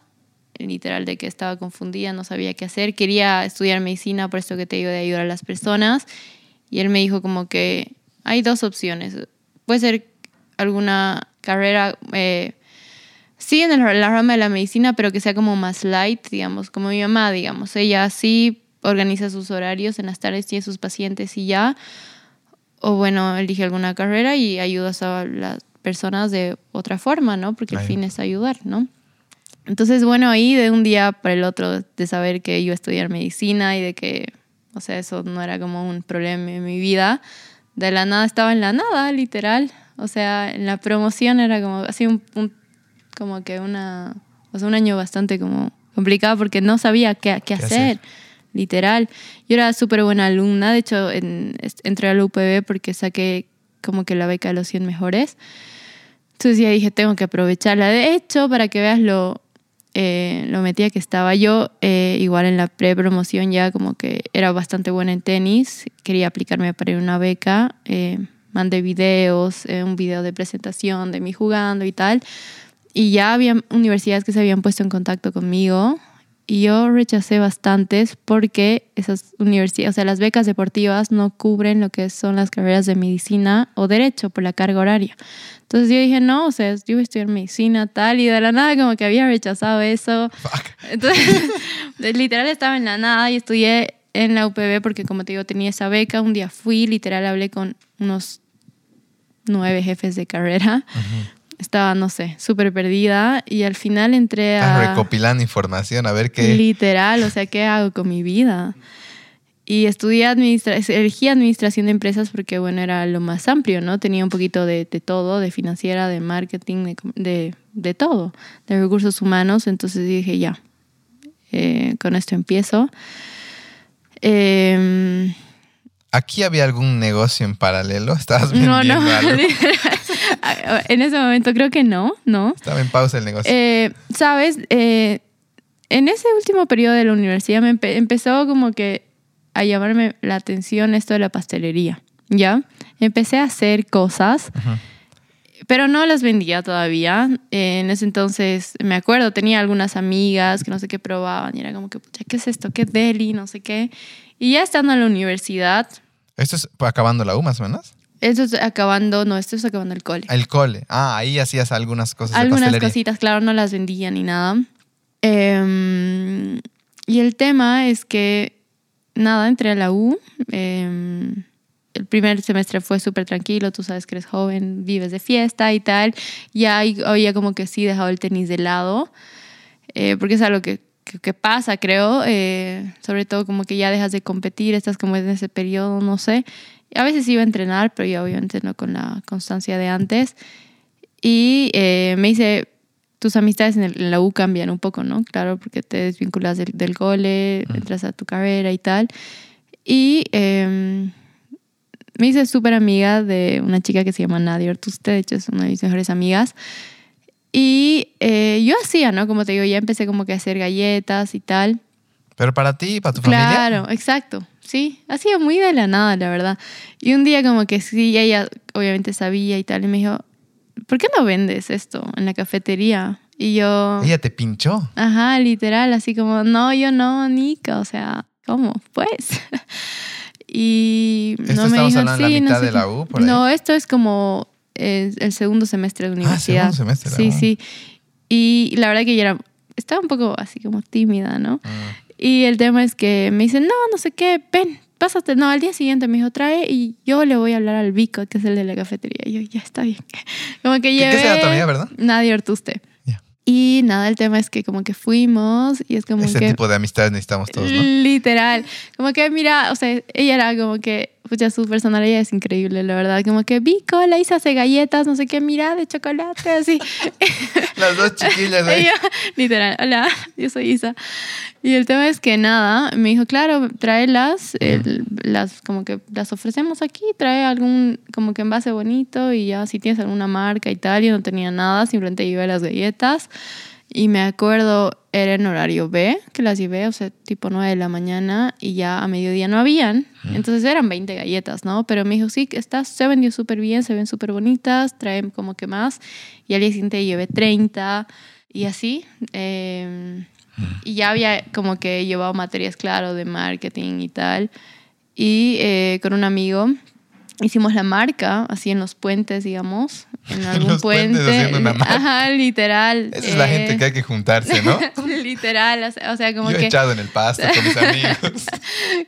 A: literal de que estaba confundida, no sabía qué hacer, quería estudiar medicina, por eso que te digo de ayudar a las personas. Y él me dijo como que hay dos opciones. Puede ser alguna carrera, eh, sí en la rama de la medicina, pero que sea como más light, digamos, como mi mamá, digamos. Ella sí organiza sus horarios en las tardes, tiene sus pacientes y ya. O bueno, elige alguna carrera y ayudas a las personas de otra forma, ¿no? Porque el fin es ayudar, ¿no? Entonces, bueno, ahí de un día para el otro, de saber que iba a estudiar medicina y de que, o sea, eso no era como un problema en mi vida, de la nada estaba en la nada, literal. O sea, en la promoción era como así un, como que una, o sea, un año bastante como complicado porque no sabía qué, qué, hacer, literal. Yo era súper buena alumna, de hecho en, entré a la UPB porque saqué como que la beca de los 100 mejores. Entonces ya dije, tengo que aprovecharla. De hecho, para que veas lo, eh, lo metía que estaba yo, eh, igual en la pre-promoción ya como que era bastante buena en tenis, quería aplicarme para ir una beca, eh, mandé videos, un video de presentación de mí jugando y tal, y ya había universidades que se habían puesto en contacto conmigo y yo rechacé bastantes porque esas universidades, o sea, las becas deportivas no cubren lo que son las carreras de medicina o derecho por la carga horaria. Entonces yo dije, no, o sea, yo voy a estudiar medicina, tal, y de la nada como que había rechazado eso. Entonces, [LAUGHS] literal estaba en la nada y estudié en la UPB porque como te digo, tenía esa beca. Un día fui, literal, hablé con unos nueve jefes de carrera estaba, no sé, súper perdida y al final entré a...
B: recopilando información, a ver qué...
A: Literal, o sea, [LAUGHS] ¿qué hago con mi vida? Y estudié administración, elegí administración de empresas porque, bueno, era lo más amplio, ¿no? Tenía un poquito de, todo, de financiera, de marketing, de, de, todo, de recursos humanos. Entonces dije, ya, eh, con esto empiezo.
B: Em, ¿Aquí había algún negocio en paralelo? ¿Estabas vendiendo no, no. algo? [LAUGHS] [LAUGHS]
A: en ese momento creo que no, ¿no?
B: Estaba en pausa el negocio.
A: Eh, Sabes, eh, en ese último periodo de la universidad me empezó como que a llamarme la atención esto de la pastelería, ¿ya? Empecé a hacer cosas, pero no las vendía todavía. en ese entonces, me acuerdo, tenía algunas amigas que no sé qué probaban y era como que, pucha, ¿qué es esto? ¿Qué deli? No sé qué. Y ya estando en la universidad...
B: ¿Esto es acabando la U más o menos?
A: Esto es acabando, no, esto es acabando el cole.
B: El cole. Ah, ahí hacías algunas cosas.
A: Algunas cositas, claro, no las vendía ni nada. Em, y el tema es que, nada, entré a la U. Em, el primer semestre fue súper tranquilo, tú sabes que eres joven, vives de fiesta y tal. Ya había como que sí dejado el tenis de lado, eh, porque es algo que, que, pasa, creo. Eh, sobre todo como que ya dejas de competir, estás como en ese periodo, no sé. A veces iba a entrenar, pero ya obviamente no con la constancia de antes. Y eh, me dice, tus amistades en, la U cambian un poco, ¿no? Claro, porque te desvinculas del, del cole, entras a tu carrera y tal. Y em, me hice súper amiga de una chica que se llama Nadia Ortuste, de hecho es una de mis mejores amigas. Y eh, yo hacía, ¿no? Como te digo, ya empecé como que a hacer galletas y tal.
B: Pero para ti, para tu familia.
A: Claro, exacto. Sí, ha sido muy de la nada, la verdad. Y un día como que sí, ella obviamente sabía y tal, y me dijo, ¿por qué no vendes esto en la cafetería? Y yo...
B: Ella te pinchó.
A: Ajá, literal, así como, no, yo no, Nika, o sea, ¿cómo? Pues... [LAUGHS] y
B: no me dijo, sí, la mitad de la U,
A: No, esto es como el, segundo semestre de ah, universidad. Ah, segundo semestre. Sí, sí. Y la verdad que ella era, estaba un poco así como tímida, ¿no? Ah. Y el tema es que me dicen, no, no sé qué, ven, pásate. No, al día siguiente me dijo, trae y yo le voy a hablar al Vico, que es el de la cafetería. Y yo, ya está bien. [LAUGHS] Como que llevé...
B: ¿Qué, se da verdad?
A: Nadie Ortuste. Y nada, el tema es que como que fuimos y es como
B: Ese
A: que...
B: tipo de amistades necesitamos todos, ¿no?
A: Literal. Como que, mira, o sea, ella era como que, pucha, su personalidad es increíble, la verdad. Como que Vico, la Isa hace galletas, no sé qué, mira, de chocolate, así. [LAUGHS]
B: Las dos chiquillas ahí. [LAUGHS]
A: literal, hola, yo soy Isa. Y el tema es que nada, me dijo, claro, tráelas, las, como que las ofrecemos aquí, trae algún como que envase bonito y ya si tienes alguna marca y tal, yo no tenía nada, simplemente iba a las galletas. Y me acuerdo, era en horario B, que las llevé, o sea, tipo 9 de la mañana, y ya a mediodía no habían. Entonces eran 20 galletas, ¿no? Pero me dijo, sí, está, se vendió súper bien, se ven súper bonitas, traen como que más. Y al día siguiente llevé 30 y así. eh, y ya había como que llevado materias, claro, de marketing y tal. Y eh, con un amigo hicimos la marca, así en los puentes, digamos. En [LAUGHS] algún
B: los puentes
A: puente.
B: haciendo una [LAUGHS] marca.
A: Ajá, literal.
B: Esa es la
A: eh,
B: gente que hay que juntarse, ¿no? [LAUGHS]
A: literal, o sea- o sea, como
B: Yo he
A: que,
B: echado en el pasto con mis amigos.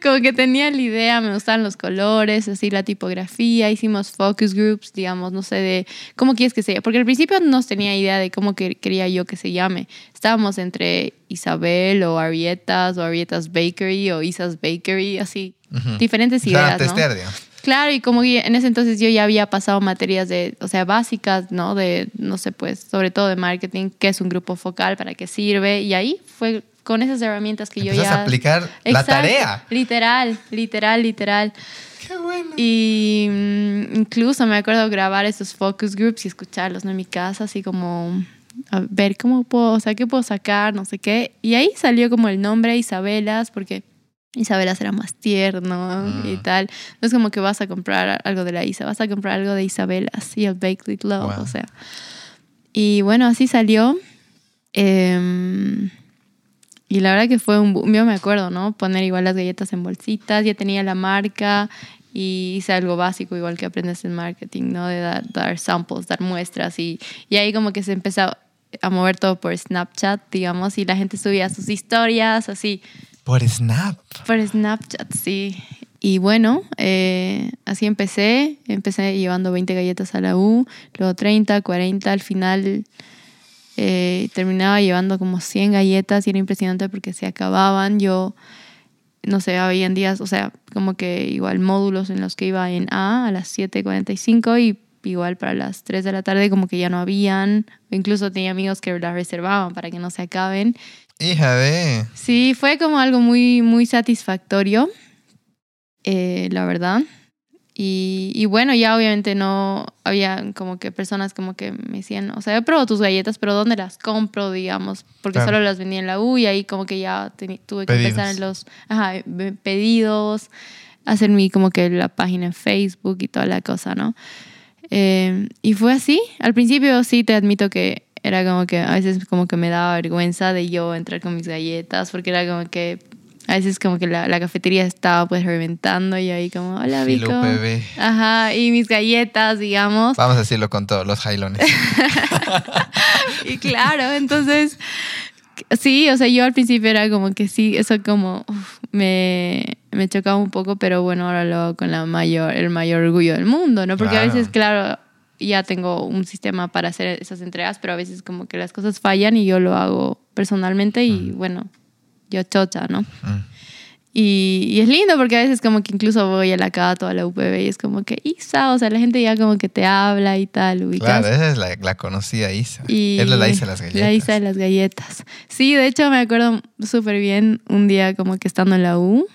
A: como que tenía la idea, me gustaban los colores, así la tipografía, hicimos focus groups, digamos, no sé, de cómo quieres que se llame, porque al principio no tenía idea de cómo que- quería yo que se llame. Estábamos entre Isabel o Arietas o Arietas Bakery o Isas Bakery, así, diferentes
B: O sea,
A: ideas, ¿no? Claro, y como en ese entonces yo ya había pasado materias de, o sea, básicas, ¿no? De, no sé, pues, sobre todo de marketing, qué es un grupo focal, para qué sirve, y ahí fue con esas herramientas que yo ya...
B: a aplicar la tarea.
A: Literal, literal, literal.
B: Qué bueno.
A: Y mm, incluso me acuerdo grabar esos focus groups y escucharlos ¿no? en mi casa, así como a ver cómo puedo, o sea, qué puedo sacar, no sé qué. Y ahí salió como el nombre Isabelas, porque Isabelas era más tierno y
B: Mm.
A: tal. No es como que vas a comprar algo de la Isa, vas a comprar algo de Isabelas y el Baked with Love,
B: Wow.
A: o sea. Y bueno, así salió. Em, y la verdad que fue un boom. Yo me acuerdo, ¿no? Poner igual las galletas en bolsitas, ya tenía la marca y hice algo básico, igual que aprendes en marketing, ¿no? De dar, dar samples, dar muestras y, y ahí como que se empezó a mover todo por Snapchat, digamos, y la gente subía sus historias, así,
B: Por Snap.
A: por Snapchat, sí. Y bueno, eh, así empecé. Empecé llevando 20 galletas a la U, luego 30, 40. Al final eh, terminaba llevando como 100 galletas y era impresionante porque se acababan. Yo, no sé, habían días, o sea, como que igual módulos en los que iba en A a las 7.45 y igual para las 3 de la tarde como que ya no habían. Incluso tenía amigos que las reservaban para que no se acaben.
B: Hija de.
A: Sí, fue como algo muy, muy satisfactorio, eh, la verdad. Y, y bueno, ya obviamente no había como que personas como que me decían, o sea, yo pruebo tus galletas, pero ¿dónde las compro, digamos? Porque
B: Claro.
A: solo las vendía en la U y ahí como que ya tuve que
B: Pedidos.
A: empezar en los ajá, pedidos, hacer mi como que la página en Facebook y toda la cosa, ¿no? Eh, y fue así. Al principio sí te admito que era como que a veces como que me daba vergüenza de yo entrar con mis galletas porque era como que a veces como que la, la cafetería estaba pues reventando y ahí como, hola Vico.
B: UPB.
A: Ajá, y mis galletas, digamos.
B: Vamos a decirlo con todos los jailones. [LAUGHS]
A: Y claro, entonces, sí, o sea, yo al principio era como que sí, eso como uf, me, me chocaba un poco, pero bueno, ahora lo hago con la mayor, el mayor orgullo del mundo, ¿no? Porque a veces, claro, ya tengo un sistema para hacer esas entregas, pero a veces como que las cosas fallan y yo lo hago personalmente y bueno, yo chocha, ¿no?
B: Mm.
A: Y, y es lindo porque a veces como que incluso voy a la Cato, a la UPB y es como que Isa, o sea, la gente ya como que te habla y tal, ubicas.
B: Claro, esa es la, la conocida Isa.
A: Y
B: es la Isa de las galletas.
A: La Isa de las galletas. Sí, de hecho me acuerdo súper bien un día como que estando en la U,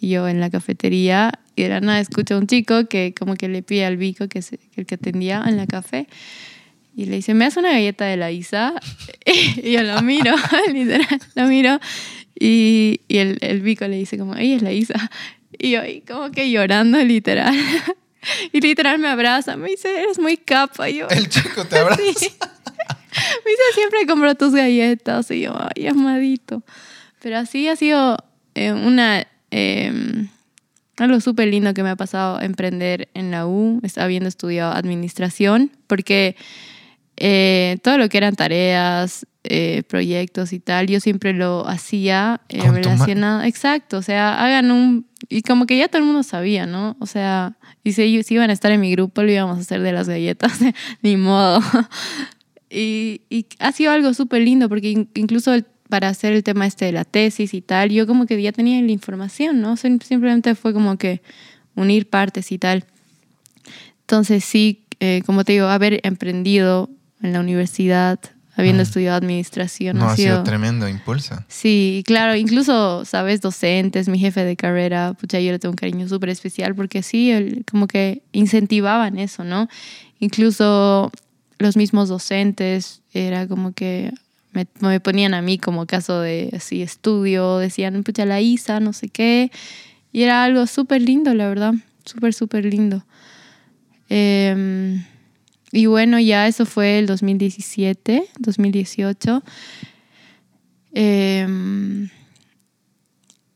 A: yo en la cafetería, y de la nada escucho a un chico que como que le pide al Vico, que es el que atendía en la café, y le dice, ¿me das una galleta de la Isa? [LAUGHS] y yo lo miro, [LAUGHS] literal, lo miro, y, y el, el Vico le dice como, ella es la Isa. Y yo como que llorando, literal. [LAUGHS] Y literal me abraza, me dice, eres muy capa. Y yo,
B: El chico te abraza.
A: Sí. Me dice, siempre compro tus galletas. Y yo, ay, amadito. Pero así ha sido eh, una... eh, algo súper lindo que me ha pasado emprender en la U, es- habiendo estudiado administración, porque eh, todo lo que eran tareas, eh, proyectos y tal, yo siempre lo hacía eh, relacionado. Exacto, o sea, hagan un. Y como que ya todo el mundo sabía, ¿no? O sea, y si, si iban a estar en mi grupo, lo íbamos a hacer de las galletas, [LAUGHS] ni modo. [LAUGHS] Y, y ha sido algo súper lindo porque in- incluso el- para hacer el tema este de la tesis y tal, yo como que ya tenía la información, ¿no? Sim- Simplemente fue como que unir partes y tal. Entonces sí, eh, como te digo, haber emprendido en la universidad, habiendo
B: Mm.
A: estudiado administración,
B: No,
A: ha
B: ha sido
A: sido...
B: tremendo impulso.
A: Sí, claro, incluso, sabes, docentes, mi jefe de carrera, pucha, yo le tengo un cariño súper especial porque sí, él como que incentivaban eso, ¿no? Incluso los mismos docentes, era como que me, me ponían a mí como caso de así estudio, decían, pucha, la Isa, no sé qué. Y era algo súper lindo, la verdad, súper, súper lindo. Em, y bueno, ya eso fue el 2017, 2018. Em,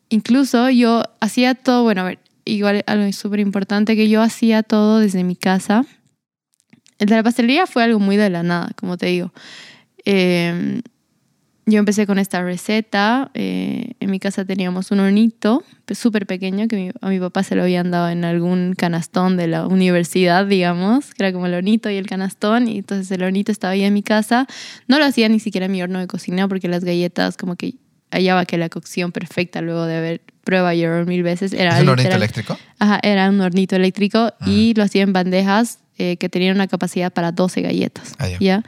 A: incluso yo hacía todo, bueno, a ver, igual algo súper importante, que yo hacía todo desde mi casa. El de la pastelería fue algo muy de la nada, como te digo. Em, yo empecé con esta receta. eh, en mi casa teníamos un hornito súper pequeño que mi- a mi papá se lo habían dado en algún canastón de la universidad, digamos, que era como el hornito y el canastón. Y entonces el hornito estaba ahí en mi casa. No lo hacía ni siquiera en mi horno de cocina porque las galletas, como que hallaba que la cocción perfecta luego de haber prueba y error mil veces era
B: ¿Es un hornito eléctrico?
A: Ajá, era un hornito eléctrico y lo hacía en bandejas eh, que tenían una capacidad para 12 galletas.
B: Ah, ya.
A: ¿ya?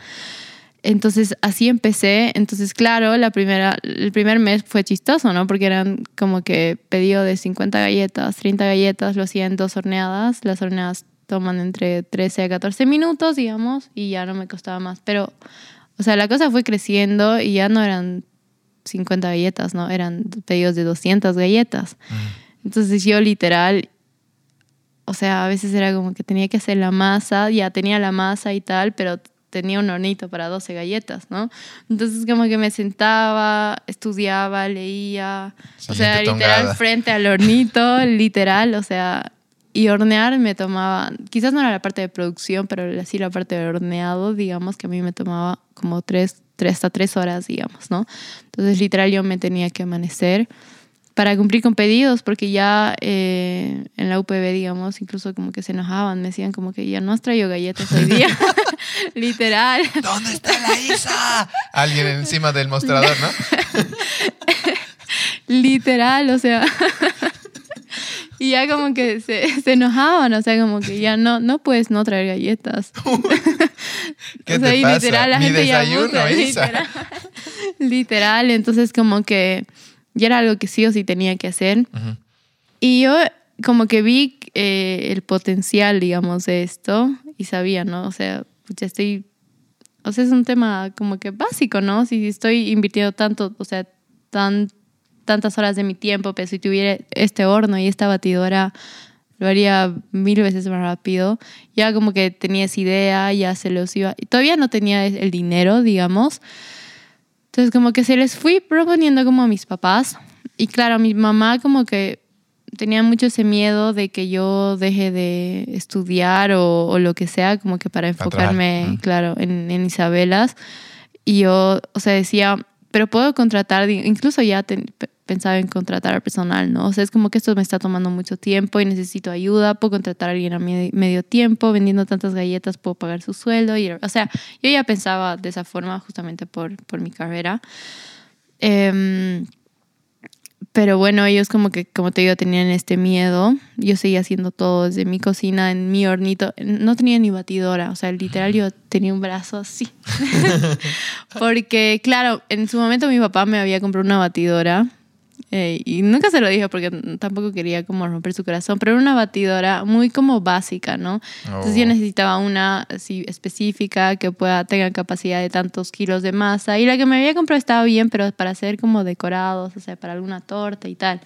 A: Entonces así empecé. Entonces, claro, la primera, el primer mes fue chistoso, ¿no? Porque eran como que pedido de 50 galletas, 30 galletas, lo hacía en dos horneadas. Las horneadas toman entre 13 a 14 minutos, digamos, y ya no me costaba más. Pero, o sea, la cosa fue creciendo y ya no eran 50 galletas, ¿no? Eran pedidos de 200 galletas. Entonces yo literal, o sea, a veces era como que tenía que hacer la masa, ya tenía la masa y tal, pero tenía un hornito para 12 galletas, ¿no? Entonces como que me sentaba, estudiaba, leía, o sea, literal
B: tongada.
A: frente al hornito, [LAUGHS] literal, o sea, y hornear me tomaba, quizás no era la parte de producción, pero sí la parte de horneado, digamos, que a mí me tomaba como tres, tres hasta tres horas, digamos, ¿no? Entonces, literal, yo me tenía que amanecer para cumplir con pedidos, porque ya eh, en la UPB, digamos, incluso como que se enojaban, me decían como que ya no has traído galletas hoy día, [LAUGHS] literal.
B: ¿Dónde está la Isa? Alguien encima del mostrador, ¿no? [LAUGHS]
A: Literal, o sea. [LAUGHS] y ya como que se, se enojaban, o sea, como que ya no, no puedes no traer galletas.
B: ¿Qué
A: o sea,
B: te
A: y
B: pasa?
A: literal, la
B: Mi
A: gente ya
B: desayuno,
A: abusa,
B: Isa.
A: literal. literal, entonces como que ya era algo que sí o sí tenía que hacer. Y yo como que vi eh, el potencial, digamos, de esto y sabía, ¿no? O sea, ya estoy... O sea, es un tema como que básico, ¿no? Si estoy invirtiendo tanto, o sea, tan, tantas horas de mi tiempo, pero si tuviera este horno y esta batidora, lo haría mil veces más rápido. Ya como que tenía esa idea, ya se los iba... y Todavía no tenía el dinero, digamos. Entonces como que se les fui proponiendo como a mis papás. Y claro, mi mamá como que tenía mucho ese miedo de que yo deje de estudiar o, o lo que sea, como que para enfocarme,
B: Mm.
A: claro, en, en Isabelas. Y yo, o sea, decía, pero puedo contratar, incluso ya ten- pensaba en contratar al personal, ¿no? O sea, es como que esto me está tomando mucho tiempo y necesito ayuda, puedo contratar a alguien a medio tiempo, vendiendo tantas galletas puedo pagar su sueldo. Y, o sea, yo ya pensaba de esa forma justamente por, por mi carrera. Em, pero bueno, ellos como que, como te digo, tenían este miedo. Yo seguía haciendo todo desde mi cocina, en mi hornito. No tenía ni batidora, o sea, literal yo tenía un brazo así. [LAUGHS] [LAUGHS] Porque, claro, en su momento mi papá me había comprado una batidora. Eh, y nunca se lo dije porque tampoco quería como romper su corazón, pero era una batidora muy como básica, ¿no? Entonces yo
B: Oh.
A: necesitaba una así específica que pueda tenga capacidad de tantos kilos de masa y la que me había comprado estaba bien, pero para hacer como decorados, o sea, para alguna torta y tal.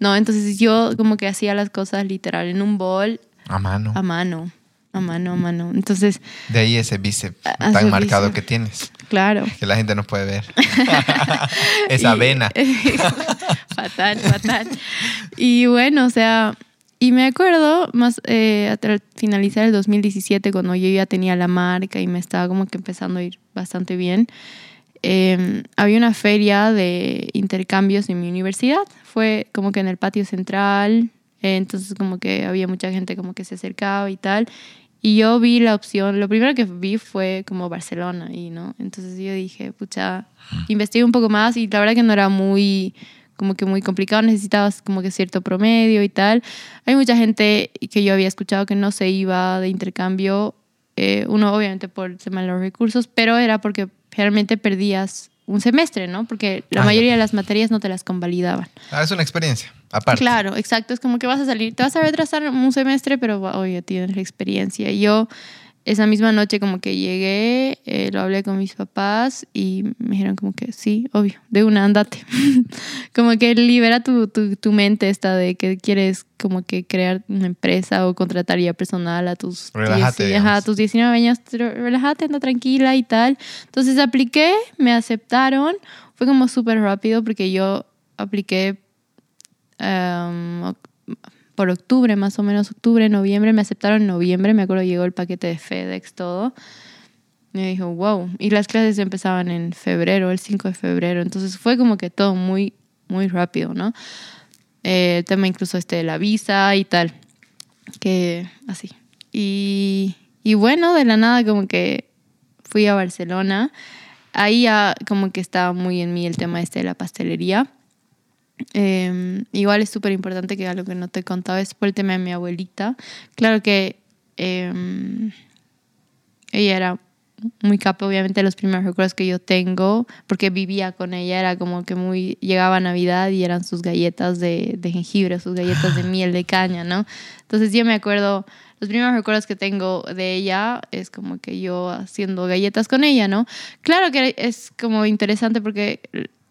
A: No, entonces yo como que hacía las cosas literal en un bol
B: A mano.
A: a mano, a mano, a mano. Entonces,
B: De ahí ese bíceps tan marcado que tienes,
A: claro.
B: que la gente no puede ver. [LAUGHS] Esa
A: Y-
B: vena. [LAUGHS]
A: fatal, fatal. Y bueno, o sea, y me acuerdo más eh, al finalizar el 2017, cuando yo ya tenía la marca y me estaba como que empezando a ir bastante bien, eh, había una feria de intercambios en mi universidad. Fue como que en el patio central, eh, entonces como que había mucha gente como que se acercaba y tal. Y yo vi la opción, lo primero que vi fue como Barcelona, y no, entonces yo dije, pucha, investigué un poco más y la verdad que no era muy, como que muy complicado, necesitabas como que cierto promedio y tal. Hay mucha gente que yo había escuchado que no se iba de intercambio, eh, uno obviamente por el tema de los recursos, pero era porque realmente perdías un semestre, ¿no? Porque la
B: Ah,
A: mayoría de las materias no te las convalidaban.
B: Ah, es una experiencia, aparte.
A: Claro, exacto. Es como que vas a salir, te vas a retrasar un semestre, pero oye, tienes la experiencia. Y yo esa misma noche como que llegué, eh, lo hablé con mis papás y me dijeron como que sí, obvio, de una, andate. [LAUGHS] como que libera tu, tu, tu, mente esta de que quieres como que crear una empresa o contratar ya personal a tus,
B: relájate,
A: a tus 19 años, relájate, anda tranquila y tal. Entonces apliqué, me aceptaron, fue como súper rápido porque yo apliqué um, por octubre, más o menos octubre, noviembre, me aceptaron en noviembre, me acuerdo llegó el paquete de FedEx, todo. Y me dijo, wow. Y las clases empezaban en febrero, el 5 de febrero. Entonces fue como que todo muy, muy rápido, ¿no? Eh, el tema incluso este de la visa y tal. Que así. Y, y bueno, de la nada como que fui a Barcelona. Ahí ya como que estaba muy en mí el tema este de la pastelería. Eh, igual es súper importante que algo que no te he contado es por el tema de mi abuelita. Claro que eh, ella era muy capa, obviamente los primeros recuerdos que yo tengo, porque vivía con ella, era como que muy, llegaba Navidad y eran sus galletas de, de jengibre, sus galletas de [LAUGHS] miel de caña, ¿no? Entonces yo me acuerdo, los primeros recuerdos que tengo de ella es como que yo haciendo galletas con ella, ¿no? Claro que es como interesante porque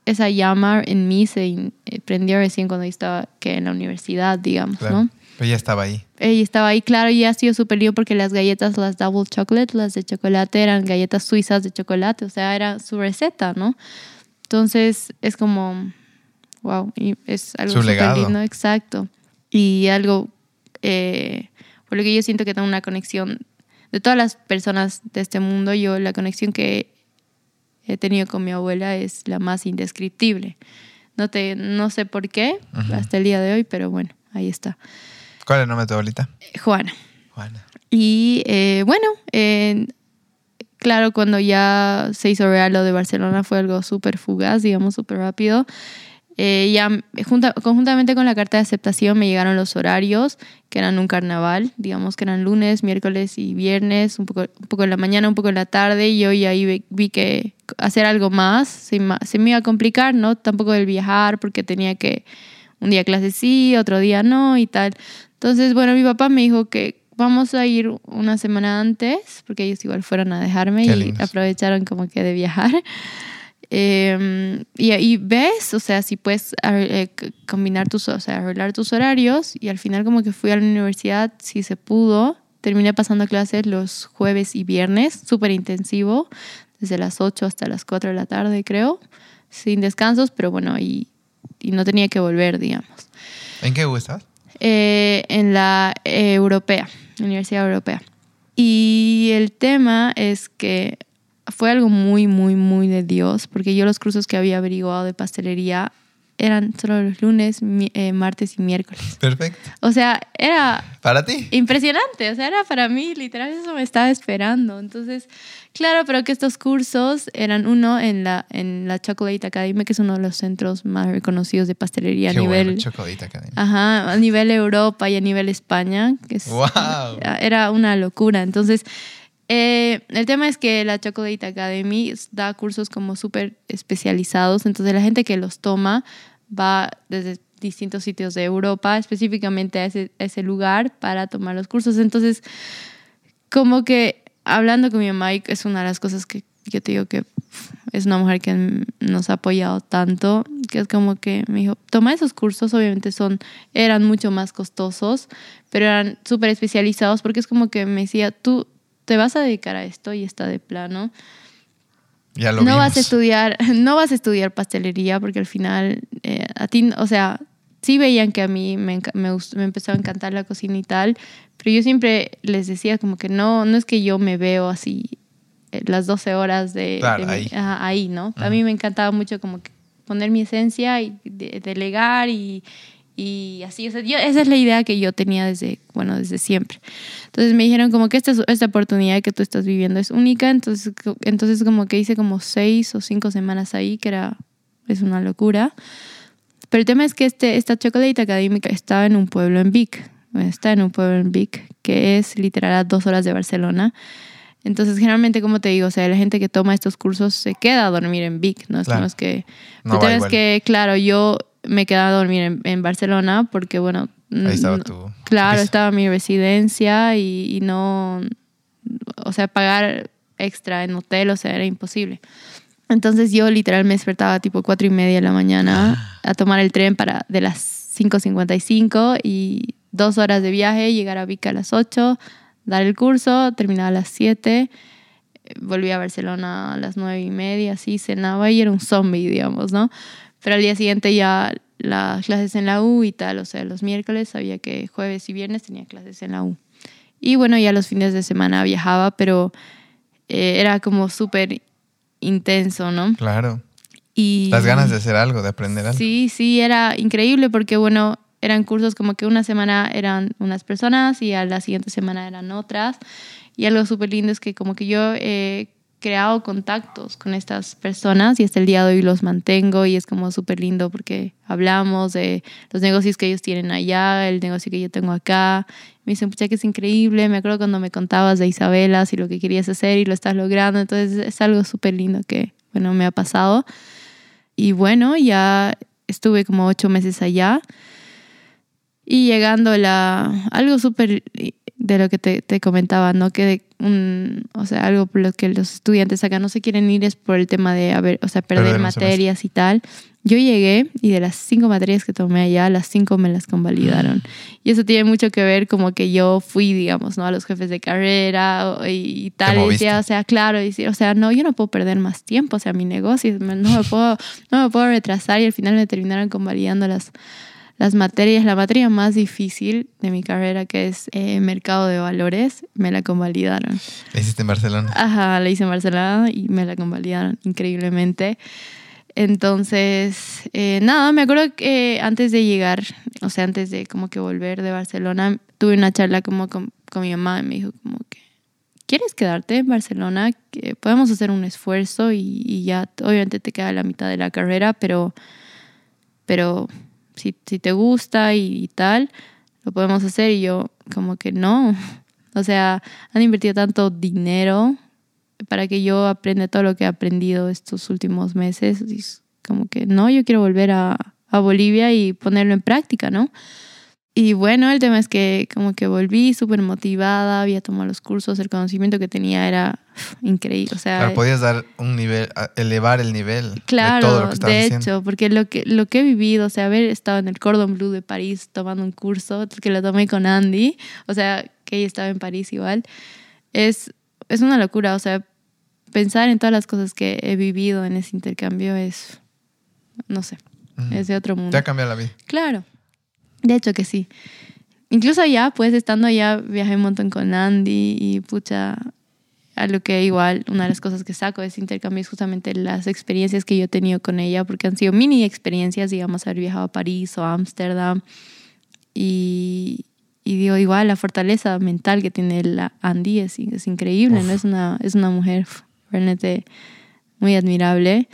A: esa llama en mí se eh, prendió recién cuando estaba que en la universidad, digamos,
B: Claro.
A: ¿no?
B: Pero ya estaba ahí.
A: Ella estaba ahí, claro, y ha sido súper lío porque las galletas, las double chocolate, las de chocolate, eran galletas suizas de chocolate, o sea, era su receta, ¿no? Entonces es como, wow, y es algo súper lindo, exacto. Y algo eh, por lo que yo siento que tengo una conexión de todas las personas de este mundo, yo la conexión que he tenido con mi abuela es la más indescriptible. No, te, no sé por qué hasta el día de hoy, pero bueno, ahí está.
B: ¿Cuál es el nombre de tu abuelita?
A: Juana.
B: Juana.
A: Y eh, bueno, eh, claro, cuando ya se hizo real lo de Barcelona fue algo súper fugaz, digamos, súper rápido. Eh, ya junta- conjuntamente con la carta de aceptación me llegaron los horarios, que eran un carnaval, digamos que eran lunes, miércoles y viernes, un poco, un poco en la mañana, un poco en la tarde, y yo ya ahí vi, que hacer algo más se, se me iba a complicar, ¿no? Tampoco el viajar, porque tenía que un día clase sí, otro día no y tal. Entonces, bueno, mi papá me dijo que vamos a ir una semana antes, porque ellos igual fueron a dejarme
B: Qué
A: y
B: lindos.
A: aprovecharon como que de viajar. Eh, y ahí ves, o sea, si puedes eh, combinar tus, o sea, arreglar tus horarios y al final como que fui a la universidad, si se pudo, terminé pasando clases los jueves y viernes, súper intensivo, desde las 8 hasta las 4 de la tarde creo, sin descansos, pero bueno, y, y no tenía que volver, digamos.
B: ¿En qué U estabas?
A: Eh, en la eh, europea, Universidad Europea. Y el tema es que fue algo muy, muy, muy de Dios, porque yo los cursos que había averiguado de pastelería eran solo los lunes, mi- eh, martes y miércoles.
B: Perfecto.
A: O sea, era
B: ¿Para ti?
A: impresionante, o sea, era para mí, literal, eso me estaba esperando. Entonces, claro, pero que estos cursos eran uno en la, en la Chocolate Academy, que es uno de los centros más reconocidos de pastelería
B: Qué
A: a nivel...
B: bueno, Chocolate Academy.
A: Ajá, a nivel Europa y a nivel España, que es,
B: Wow.
A: era una locura. Entonces, eh, el tema es que la Chocolate Academy da cursos como súper especializados, entonces la gente que los toma va desde distintos sitios de Europa, específicamente a ese, lugar para tomar los cursos. Entonces, como que hablando con mi mamá, es una de las cosas que yo te digo que es una mujer que nos ha apoyado tanto, que es como que me dijo, toma esos cursos, obviamente son, eran mucho más costosos, pero eran súper especializados porque es como que me decía, tú te vas a dedicar a esto y está de plano.
B: Ya lo
A: no
B: vimos.
A: vas a estudiar, [LAUGHS] no vas a estudiar pastelería porque al final eh, a ti, o sea, sí veían que a mí me, me, me empezó a encantar la cocina y tal, pero yo siempre les decía como que no, no es que yo me veo así eh, las 12 horas de,
B: Claro,
A: de
B: ahí.
A: ajá, ahí, ¿no? A mí me encantaba mucho como que poner mi esencia y de- delegar y, y así, o sea, yo, esa es la idea que yo tenía desde, bueno, desde siempre. Entonces me dijeron como que esta, es- esta oportunidad que tú estás viviendo es única, entonces, entonces como que hice como seis o cinco semanas ahí, que era, es una locura. Pero el tema es que este, esta Chocolate Académica estaba en un pueblo en Vic, está en un pueblo en Vic, que es literal a dos horas de Barcelona. Entonces, generalmente, como te digo, o sea, la gente que toma estos cursos se queda a dormir en Vic, ¿no? Es
B: Claro.
A: que...
B: No
A: el tema es que, claro, yo me quedaba a dormir en, en Barcelona porque, bueno...
B: Ahí estaba
A: no-
B: tu.
A: Claro, estaba mi residencia y, y no, o sea, pagar extra en hotel, o sea, era imposible. Entonces yo literal me despertaba tipo cuatro y media de la mañana a tomar el tren para de las 5.55 y dos horas de viaje, llegar a Vica a las 8, dar el curso, terminar a las 7, volví a Barcelona a las nueve y media, así cenaba y era un zombie, digamos, ¿no? Pero al día siguiente ya las clases en la U y tal, o sea, los miércoles sabía que jueves y viernes tenía clases en la U. Y bueno, ya los fines de semana viajaba, pero eh, era como súper intenso, ¿no?
B: Claro.
A: Y
B: Las ganas de hacer algo, de aprender algo.
A: Sí, sí, era increíble porque, bueno, eran cursos como que una semana eran unas personas y a la siguiente semana eran otras. Y algo súper lindo es que como que yo he creado contactos con estas personas y hasta el día de hoy los mantengo y es como súper lindo porque hablamos de los negocios que ellos tienen allá, el negocio que yo tengo acá. Me dicen, pucha, que es increíble. Me acuerdo cuando me contabas de Isabela, y lo que querías hacer y lo estás logrando. Entonces es algo súper lindo que, bueno, me ha pasado. Y bueno, ya estuve como ocho meses allá. Y llegando a la, algo súper de lo que te, te, comentaba, ¿no? Que un, o sea, algo por lo que los estudiantes acá no se quieren ir es por el tema de, haber, o sea, perder, perder materias y tal. Yo llegué y de las cinco materias que tomé allá, las cinco me las convalidaron. Y eso tiene mucho que ver como que yo fui, digamos, ¿no? A los jefes de carrera y, y tal. Y decía, o sea, claro, y, o sea, no, yo no puedo perder más tiempo, o sea, mi negocio, no me puedo, no me puedo retrasar y al final me terminaron convalidando las las materias, la materia más difícil de mi carrera, que es eh, mercado de valores, me la convalidaron.
B: ¿La hiciste en Barcelona?
A: Ajá, la hice en Barcelona y me la convalidaron increíblemente. Entonces, eh, nada, me acuerdo que antes de llegar, o sea, antes de como que volver de Barcelona, tuve una charla como con, con mi mamá y me dijo como que, ¿quieres quedarte en Barcelona? Que podemos hacer un esfuerzo y, y ya, obviamente te queda la mitad de la carrera, pero, pero si, si te gusta y, tal, lo podemos hacer. Y yo como que no. [LAUGHS] O sea, han invertido tanto dinero para que yo aprenda todo lo que he aprendido estos últimos meses. Y como que no, yo quiero volver a, a Bolivia y ponerlo en práctica, ¿no? Y bueno, el tema es que como que volví súper motivada, había tomado los cursos, el conocimiento que tenía era increíble. O sea,
B: claro, podías dar un nivel, elevar el nivel
A: claro,
B: de todo lo que
A: de hecho, porque lo que, lo que he vivido, o sea, haber estado en el Cordon Bleu de París tomando un curso, que lo tomé con Andy, o sea, que ella estaba en París igual, es, es una locura. O sea, pensar en todas las cosas que he vivido en ese intercambio es, no sé, es de otro mundo.
B: Te ha cambiado la vida.
A: Claro, de hecho que sí. Incluso allá, pues estando allá, viajé un montón con Andy y pucha, a lo que igual una de las cosas que saco de ese intercambio es justamente las experiencias que yo he tenido con ella, porque han sido mini experiencias, digamos, haber viajado a París o a Ámsterdam. Y, y digo, igual la fortaleza mental que tiene la Andy es, es increíble, ¿no? Es una, es una mujer realmente muy admirable.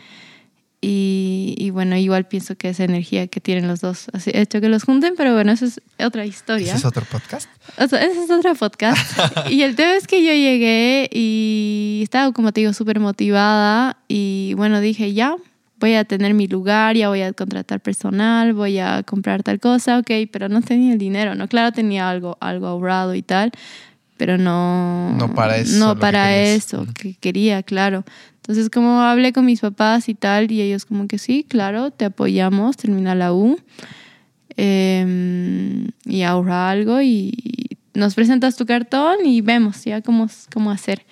A: Y, y, bueno, igual pienso que esa energía que tienen los dos ha hecho que los junten, pero bueno, eso es otra historia.
B: ¿Ese es otro podcast?
A: O sea, ese es otro podcast. [LAUGHS] y el tema es que yo llegué y estaba, como te digo, súper motivada y bueno, dije, ya, voy a tener mi lugar, ya voy a contratar personal, voy a comprar tal cosa, ok, pero no tenía el dinero, ¿no? Claro, tenía algo, algo ahorrado y tal, pero no...
B: No para eso.
A: No para eso, que quería, claro. Entonces, como hablé con mis papás y tal, y ellos como que sí, claro, te apoyamos, termina la U eh, y ahorra algo y nos presentas tu cartón y vemos ya cómo, cómo hacer.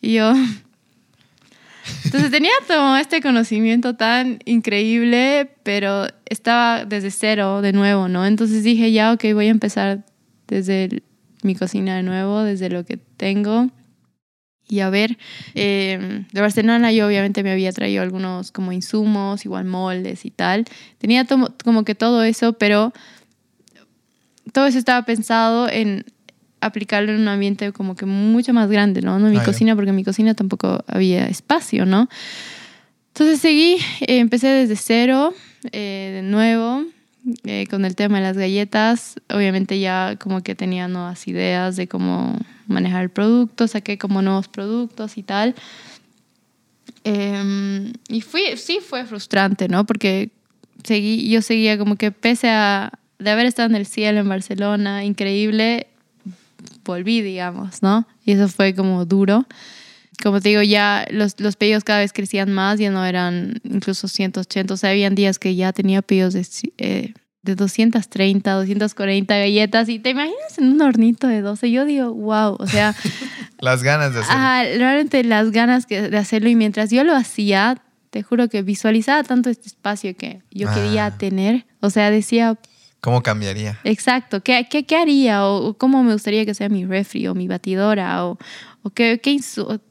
A: Y yo... [LAUGHS] Entonces tenía todo este conocimiento tan increíble, pero estaba desde cero de nuevo, ¿no? Entonces dije, ya, ok, voy a empezar desde mi cocina de nuevo, desde lo que tengo. Y a ver, eh, de Barcelona yo obviamente me había traído algunos como insumos, igual moldes y tal. Tenía como que todo eso, pero todo eso estaba pensado en aplicarlo en un ambiente como que mucho más grande, ¿no? No en mi
B: Ah,
A: cocina, porque en mi cocina tampoco había espacio, ¿no? Entonces seguí, eh, empecé desde cero, eh, de nuevo, eh, con el tema de las galletas. Obviamente ya como que tenía nuevas ideas de cómo manejar el producto, saqué como nuevos productos y tal. Eh, y fui, sí fue frustrante, ¿no? Porque seguí, yo seguía como que pese a de haber estado en el cielo en Barcelona, increíble, volví, digamos, ¿no? Y eso fue como duro. Como te digo, ya los, los pedidos cada vez crecían más, ya no eran incluso 180, o sea, habían días que ya tenía pedidos de, eh, de 230, 240 galletas y te imaginas en un hornito de 12, yo digo, wow, o sea... [LAUGHS]
B: las ganas de hacerlo.
A: Ah, realmente las ganas que, de hacerlo y mientras yo lo hacía, te juro que visualizaba tanto este espacio que yo quería
B: Ah.
A: tener, o sea, decía,
B: ¿Cómo cambiaría?
A: Exacto, ¿qué, qué, qué haría? O, o cómo me gustaría que sea mi refri o mi batidora o, o qué, qué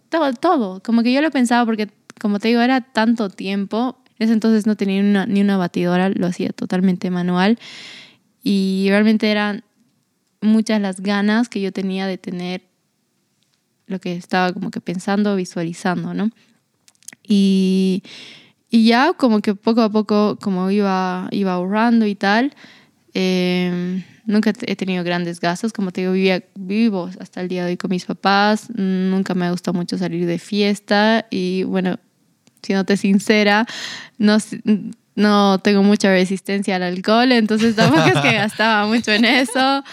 A: todo, todo. Como que yo lo pensaba porque, como te digo, era tanto tiempo. Ese entonces no tenía una- ni una batidora, lo hacía totalmente manual. Y realmente eran muchas las ganas que yo tenía de tener lo que estaba como que pensando, visualizando, ¿no? Y, y ya como que poco a poco, como iba, iba ahorrando y tal, eh, nunca he tenido grandes gastos, como te digo, vivía, vivo hasta el día de hoy con mis papás, nunca me ha gustado mucho salir de fiesta y bueno, siéndote sincera, no, no tengo mucha resistencia al alcohol, entonces tampoco es que [LAUGHS] gastaba mucho en eso.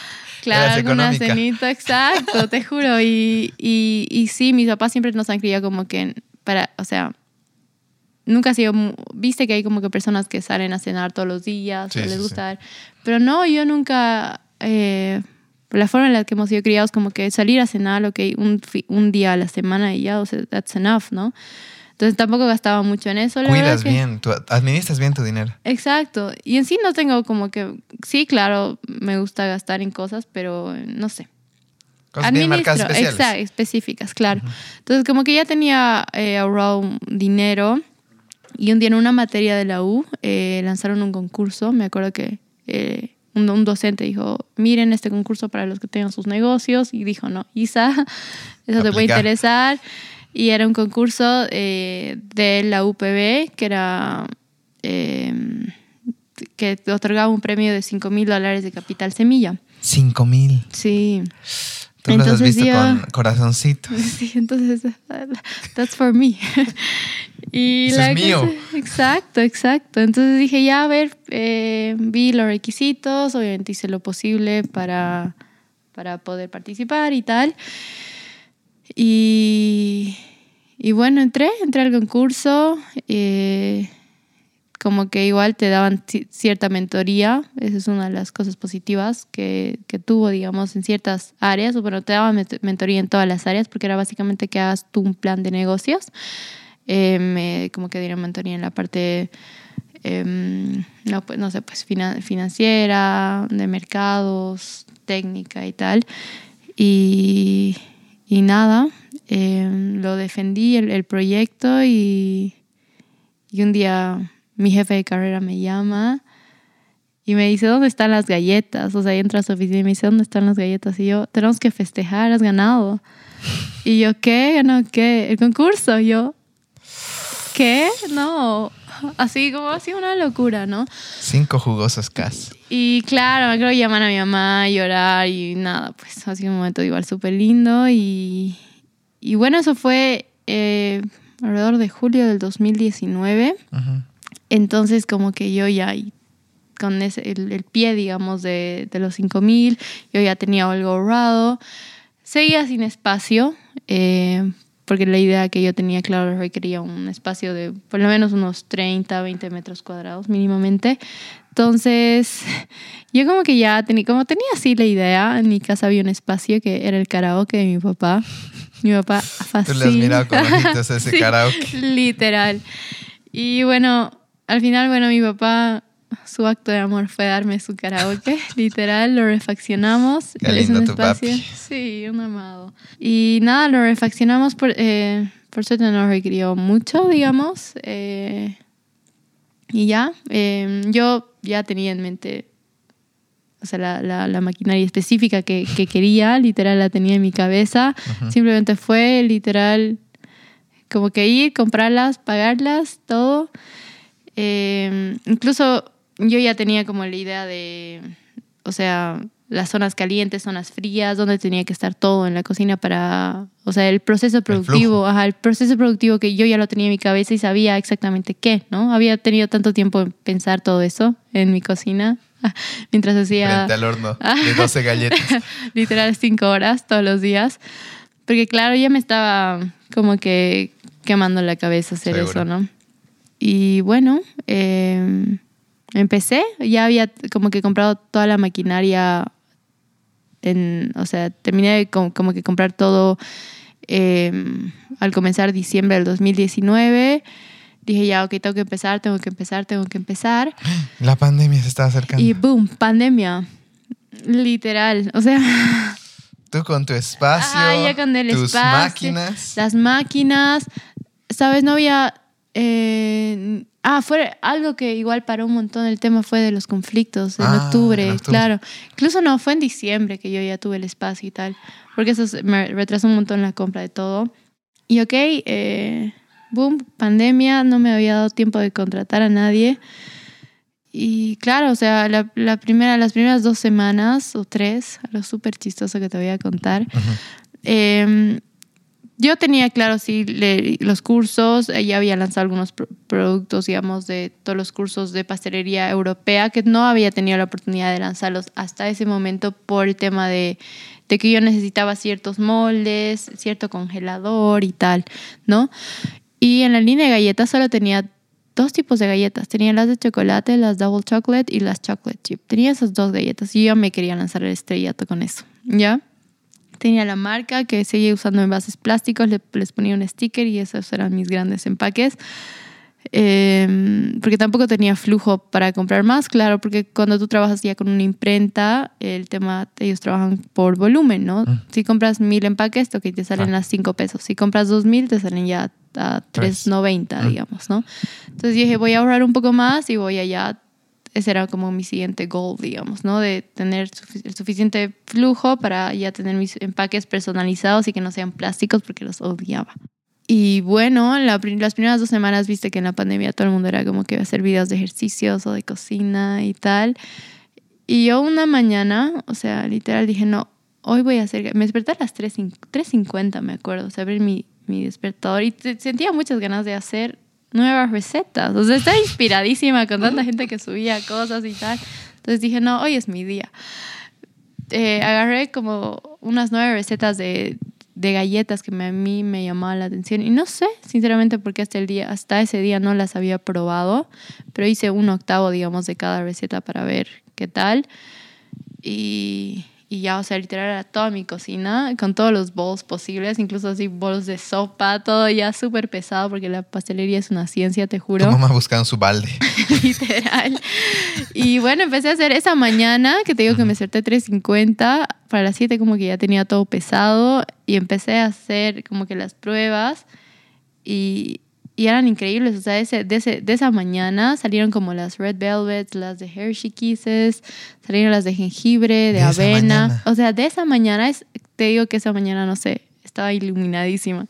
A: Claro, alguna
B: económica.
A: cenita, exacto, te juro. Y, y, y sí, mis papás siempre nos han criado como que para, o sea, nunca ha sido, viste que hay como que personas que salen a cenar todos los días,
B: Sí,
A: o les
B: sí,
A: gusta, pero no, yo nunca, eh, la forma en la que hemos sido criados, como que salir a cenar, ok, un, un día a la semana y ya, o sea, that's enough, ¿no? Entonces tampoco gastaba mucho en eso. la
B: Cuidas
A: que-
B: bien, tú administras bien tu dinero.
A: Exacto. Y en sí no tengo como que, sí, claro, me gusta gastar en cosas, pero no sé.
B: Cosas bien marcadas
A: Administro,
B: especiales.
A: Exacto, específicas, claro. Entonces, como que ya tenía eh, ahorrado dinero y un día en una materia de la U eh, lanzaron un concurso. Me acuerdo que eh, un, un docente dijo, miren este concurso para los que tengan sus negocios. Y dijo, no, Isa, [LAUGHS] eso te puede interesar. Y era un concurso eh, de la UPB que era... eh, que otorgaba un premio de 5 mil dólares de capital semilla.
B: Cinco mil.
A: Sí.
B: Tú los has
A: Entonces
B: visto
A: yo-
B: con corazoncitos. [LAUGHS]
A: Sí, entonces, that's for me. [LAUGHS] y
B: Eso es mío.
A: exacto, exacto. Entonces dije, ya, a ver, eh, vi los requisitos, obviamente hice lo posible para, para poder participar y tal. Y, y bueno, entré, entré al concurso. eh, como que igual te daban ci- cierta mentoría, esa es una de las cosas positivas que, que tuvo, digamos, en ciertas áreas, bueno, te daban mentoría en todas las áreas, porque era básicamente que hagas tú un plan de negocios, Eh, me- como que dieron mentoría en la parte, em, no, pues, no sé, pues finan- financiera, de mercados, técnica y tal, y, y nada, em, lo defendí, el, el proyecto, y, y un día mi jefe de carrera me llama y me dice, ¿dónde están las galletas? O sea, entra a su oficina y me dice, ¿dónde están las galletas? Y yo, tenemos que festejar, has ganado. Y yo, ¿qué? ¿Ganó qué? El concurso. Y yo, ¿qué? No. [LAUGHS] Así como así una locura, ¿no?
B: Cinco jugosos cas.
A: Y claro, me acuerdo llamar a mi mamá, llorar y nada, pues ha sido un momento igual súper lindo. Y, y bueno, eso fue eh, alrededor de julio del 2019.
B: Ujú.
A: Entonces, como que yo ya, con ese, el, el pie, digamos, de, de los 5000, yo ya tenía algo ahorrado. Seguía sin espacio, eh, porque la idea que yo tenía, claro, requería un espacio de por lo menos unos 30, 20 metros cuadrados mínimamente. Entonces, [LAUGHS] yo como que ya tenía, como tenía así la idea, en mi casa había un espacio que era el karaoke de mi papá. [LAUGHS] Mi papá
B: Tú
A: fascina.
B: le has mirado con ojitos a ese [LAUGHS]
A: Sí,
B: karaoke.
A: Literal. Y bueno, al final, bueno, mi papá, su acto de amor fue darme su karaoke. [LAUGHS] Literal, lo refaccionamos.
B: Qué
A: Es un
B: tu
A: espacio-
B: papi.
A: Sí, un amado. Y nada, lo refaccionamos. Por, eh, por suerte no requirió mucho, digamos. Eh, y ya, eh, yo ya tenía en mente o sea, la, la, la maquinaria específica que, que quería, literal la tenía en mi cabeza. Simplemente fue literal como que ir, comprarlas, pagarlas, todo. Eh, incluso yo ya tenía como la idea de, o sea, las zonas calientes, zonas frías, donde tenía que estar todo en la cocina para, o sea, el proceso productivo,
B: flujo.
A: ajá, el proceso productivo que yo ya lo tenía en mi cabeza y sabía exactamente qué, ¿no? Había tenido tanto tiempo en pensar todo eso en mi cocina, [LAUGHS] mientras hacía
B: Frente al horno de 12 [LAUGHS] galletas.
A: literal cinco horas todos los días. Porque claro, ya me estaba como que quemando la cabeza hacer
B: Seguro.
A: eso, ¿no? Y bueno, eh, empecé, ya había como que comprado toda la maquinaria, en, o sea, terminé de como que comprar todo eh, al comenzar diciembre del 2019. Dije, ya, ok, tengo que empezar, tengo que empezar, tengo que empezar.
B: La pandemia se está acercando.
A: Y boom, pandemia. Literal, o sea...
B: Tú con tu espacio,
A: ya con el
B: tus
A: espacio,
B: máquinas.
A: Las máquinas, ¿sabes? No había... eh, ah, fue algo que igual paró un montón el tema fue de los conflictos en,
B: Ah,
A: octubre,
B: en octubre.
A: claro. Incluso no, fue en diciembre que yo ya tuve el espacio y tal, porque eso me retrasó un montón la compra de todo. Y ok, eh, boom, pandemia, no me había dado tiempo de contratar a nadie. Y claro, o sea, la, la primera, las primeras dos semanas o tres, algo súper chistoso que te voy a contar. Eh, yo tenía, claro, sí, los cursos, ya había lanzado algunos pro- productos, digamos, de todos los cursos de pastelería europea, que no había tenido la oportunidad de lanzarlos hasta ese momento por el tema de, de que yo necesitaba ciertos moldes, cierto congelador y tal, ¿no? Y en la línea de galletas solo tenía dos tipos de galletas. Tenía las de chocolate, las double chocolate y las chocolate chip. Tenía esas dos galletas y yo me quería lanzar el estrellato con eso, ¿ya? Tenía la marca que seguía usando envases plásticos, le- les ponía un sticker y esos eran mis grandes empaques. Eh, porque tampoco tenía flujo para comprar más, claro, porque cuando tú trabajas ya con una imprenta, el tema, ellos trabajan por volumen, ¿no?
B: Mm.
A: Si compras mil empaques, ok, te salen
B: Ah.
A: a cinco pesos. Si compras dos mil, te salen ya a
B: Tres.
A: 3.90,
B: Mm.
A: digamos, ¿no? Entonces dije, voy a ahorrar un poco más y voy allá. Ese era como mi siguiente goal, digamos, ¿no? De tener el suficiente flujo para ya tener mis empaques personalizados y que no sean plásticos porque los odiaba. Y bueno, las primeras dos semanas viste que en la pandemia todo el mundo era como que iba a hacer videos de ejercicios o de cocina y tal. Y yo una mañana, o sea, literal dije, no, hoy voy a hacer... Me desperté a las 3 cin- 3.50, me acuerdo, o sea, abrir mi, despertador y sentía muchas ganas de hacer nuevas recetas. O sea, estaba inspiradísima con tanta gente que subía cosas y tal. Entonces dije, no, hoy es mi día. Eh, agarré como unas nueve recetas de, de galletas que me- a mí me llamaban la atención y no sé, sinceramente, porque hasta el día, hasta ese día no las había probado, pero hice un octavo, digamos, de cada receta para ver qué tal y, y ya, o sea, literal era toda mi cocina con todos los bowls posibles, incluso así bowls de sopa, todo ya súper pesado porque la pastelería es una ciencia, te
B: Tu
A: juro.
B: mamá buscando su balde. [LAUGHS]
A: Literal. Y bueno, empecé a hacer esa mañana, que te digo que me desperté 3.50, para las 7 como que ya tenía todo pesado y empecé a hacer como que las pruebas y, y eran increíbles. O sea, ese, de, ese- de esa mañana salieron como las Red Velvets, las de Hershey Kisses, salieron las de jengibre, de, avena. O sea, de esa mañana, es, te digo que esa mañana, no sé, estaba iluminadísima.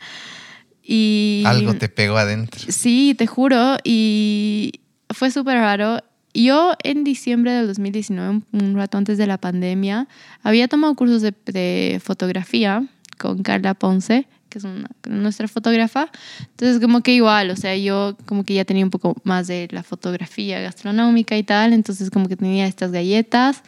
A: Y
B: Algo te pegó adentro.
A: Sí, te juro. Y fue súper raro. Yo en diciembre del 2019, un, un rato antes de la pandemia, había tomado cursos de, de fotografía con Carla Ponce, que es una- nuestra fotógrafa. Entonces, como que igual, o sea, yo como que ya tenía un poco más de la fotografía gastronómica y tal. Entonces, como que tenía estas galletas.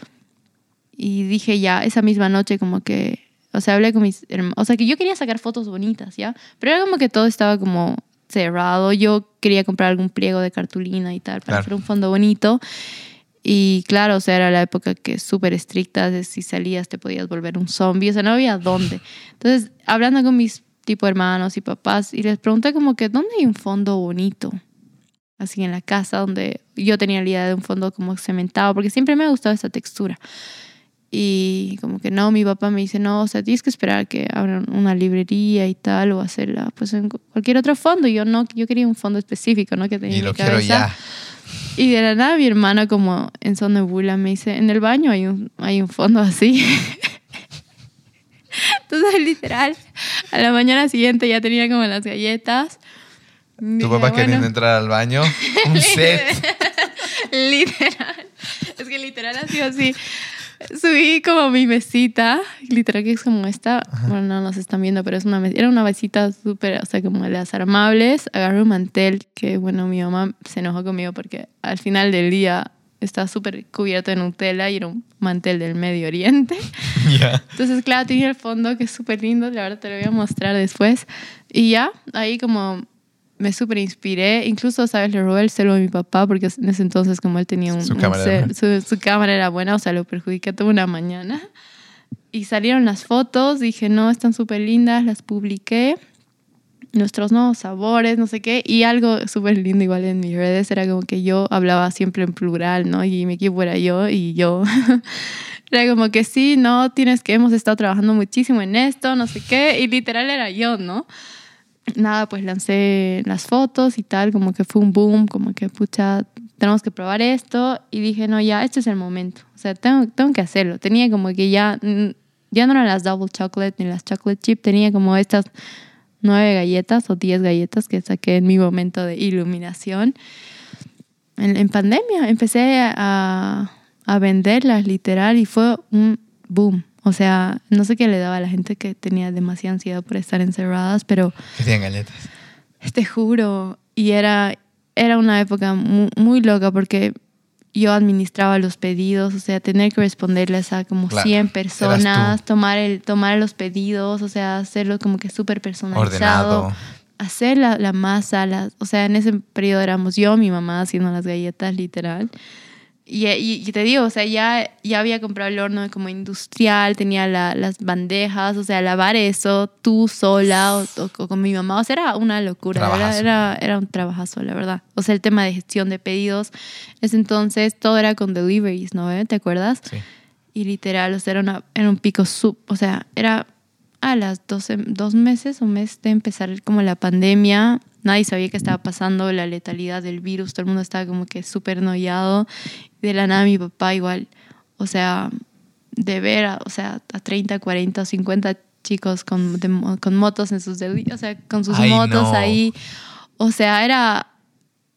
A: Y dije ya, esa misma noche como que, o sea, hablé con mis hermanos, o sea, que yo quería sacar fotos bonitas, ¿ya? Pero era como que todo estaba como cerrado. Yo quería comprar algún pliego de cartulina y tal para
B: Claro.
A: hacer un fondo bonito. Y claro, o sea, era la época que súper estricta, de si salías te podías volver un zombie, o sea, no había dónde. Entonces, hablando con mis tipo hermanos y papás, y les pregunté como que, ¿dónde hay un fondo bonito? Así en la casa, donde yo tenía la idea de un fondo como cementado, porque siempre me ha gustado esa textura. Y como que no, mi papá me dice, no, o sea, tienes que esperar a que abran una librería y tal, o hacerla pues en cu- cualquier otro fondo. Yo no, yo quería un fondo específico, ¿no? Que tenía
B: Y lo
A: mi
B: quiero ya.
A: Y de la nada mi hermana como en son de bula me dice, en el baño hay un, hay un fondo así. [LAUGHS] Entonces literal, a la mañana siguiente ya tenía como las galletas.
B: Tu
A: Dije,
B: papá
A: bueno,
B: queriendo entrar al baño. [LAUGHS] Un set.
A: literal. Es que literal ha sido así. Subí como mi mesita, literal que es como esta, bueno, no nos están viendo, pero es una mes- era una mesita súper, o sea, como de las armables. Agarré un mantel que, bueno, mi mamá se enojó conmigo porque al final del día estaba súper cubierto de Nutella y era un mantel del Medio Oriente. [LAUGHS]
B: Ya.
A: Entonces, claro, tenía el fondo que es súper lindo, la verdad te lo voy a mostrar después. Y ya, ahí como me súper inspiré. Incluso, ¿sabes? Le robé el celo a mi papá porque en ese entonces como él tenía un...
B: Su
A: un
B: cámara era
A: cel- su, su cámara era buena, o sea, lo perjudiqué toda una mañana. Y salieron las fotos, dije, no, están súper lindas, las publiqué. Nuestros nuevos sabores, no sé qué. Y algo súper lindo igual en mis redes era como que yo hablaba siempre en plural, ¿no? Y mi equipo era yo y yo. [LAUGHS] Era como que sí, no, tienes que, hemos estado trabajando muchísimo en esto, no sé qué, y literal era yo, ¿no? Nada, pues lancé las fotos y tal, como que fue un boom, como que pucha, tenemos que probar esto, y dije, no, ya, este es el momento, o sea, tengo, tengo que hacerlo. Tenía como que ya, ya no eran las double chocolate ni las chocolate chip, tenía como estas nueve galletas o diez galletas que saqué en mi momento de iluminación. En, en pandemia empecé a, a venderlas literal y fue un boom. O sea, no sé qué le daba a la gente que tenía demasiada ansiedad por estar encerradas, pero
B: Que tienen galletas.
A: te juro, y era, era una época mu- muy, loca porque yo administraba los pedidos, o sea, tener que responderles a como
B: Claro,
A: 100
B: eras
A: personas, tomar, el, tomar los pedidos, o sea, hacerlo como que súper personalizado
B: Ordenado.
A: hacer la, la masa, las, o sea, en ese periodo éramos yo, mi mamá haciendo las galletas, literal. Y, y, y te digo, o sea, ya, ya había comprado el horno como industrial, tenía la- las bandejas, o sea, lavar eso tú sola o, o- o con mi mamá, o sea, era una locura, era, era, era un trabajazo, la verdad. O sea, el tema de gestión de pedidos, ese entonces todo era con deliveries, ¿no? eh? ¿Te acuerdas?
B: Sí.
A: Y literal, o sea, era, una, era un pico sub, o sea, era a las 12, dos meses o mes de empezar como la pandemia, nadie sabía qué estaba pasando, la letalidad del virus, todo el mundo estaba como que súper noyado. De la nada mi papá igual, o sea, de ver, a, o sea, a 30, 40, 50 chicos con, de con motos en sus dedos, o sea, con sus
B: Ay,
A: motos
B: no.
A: ahí. O sea, era,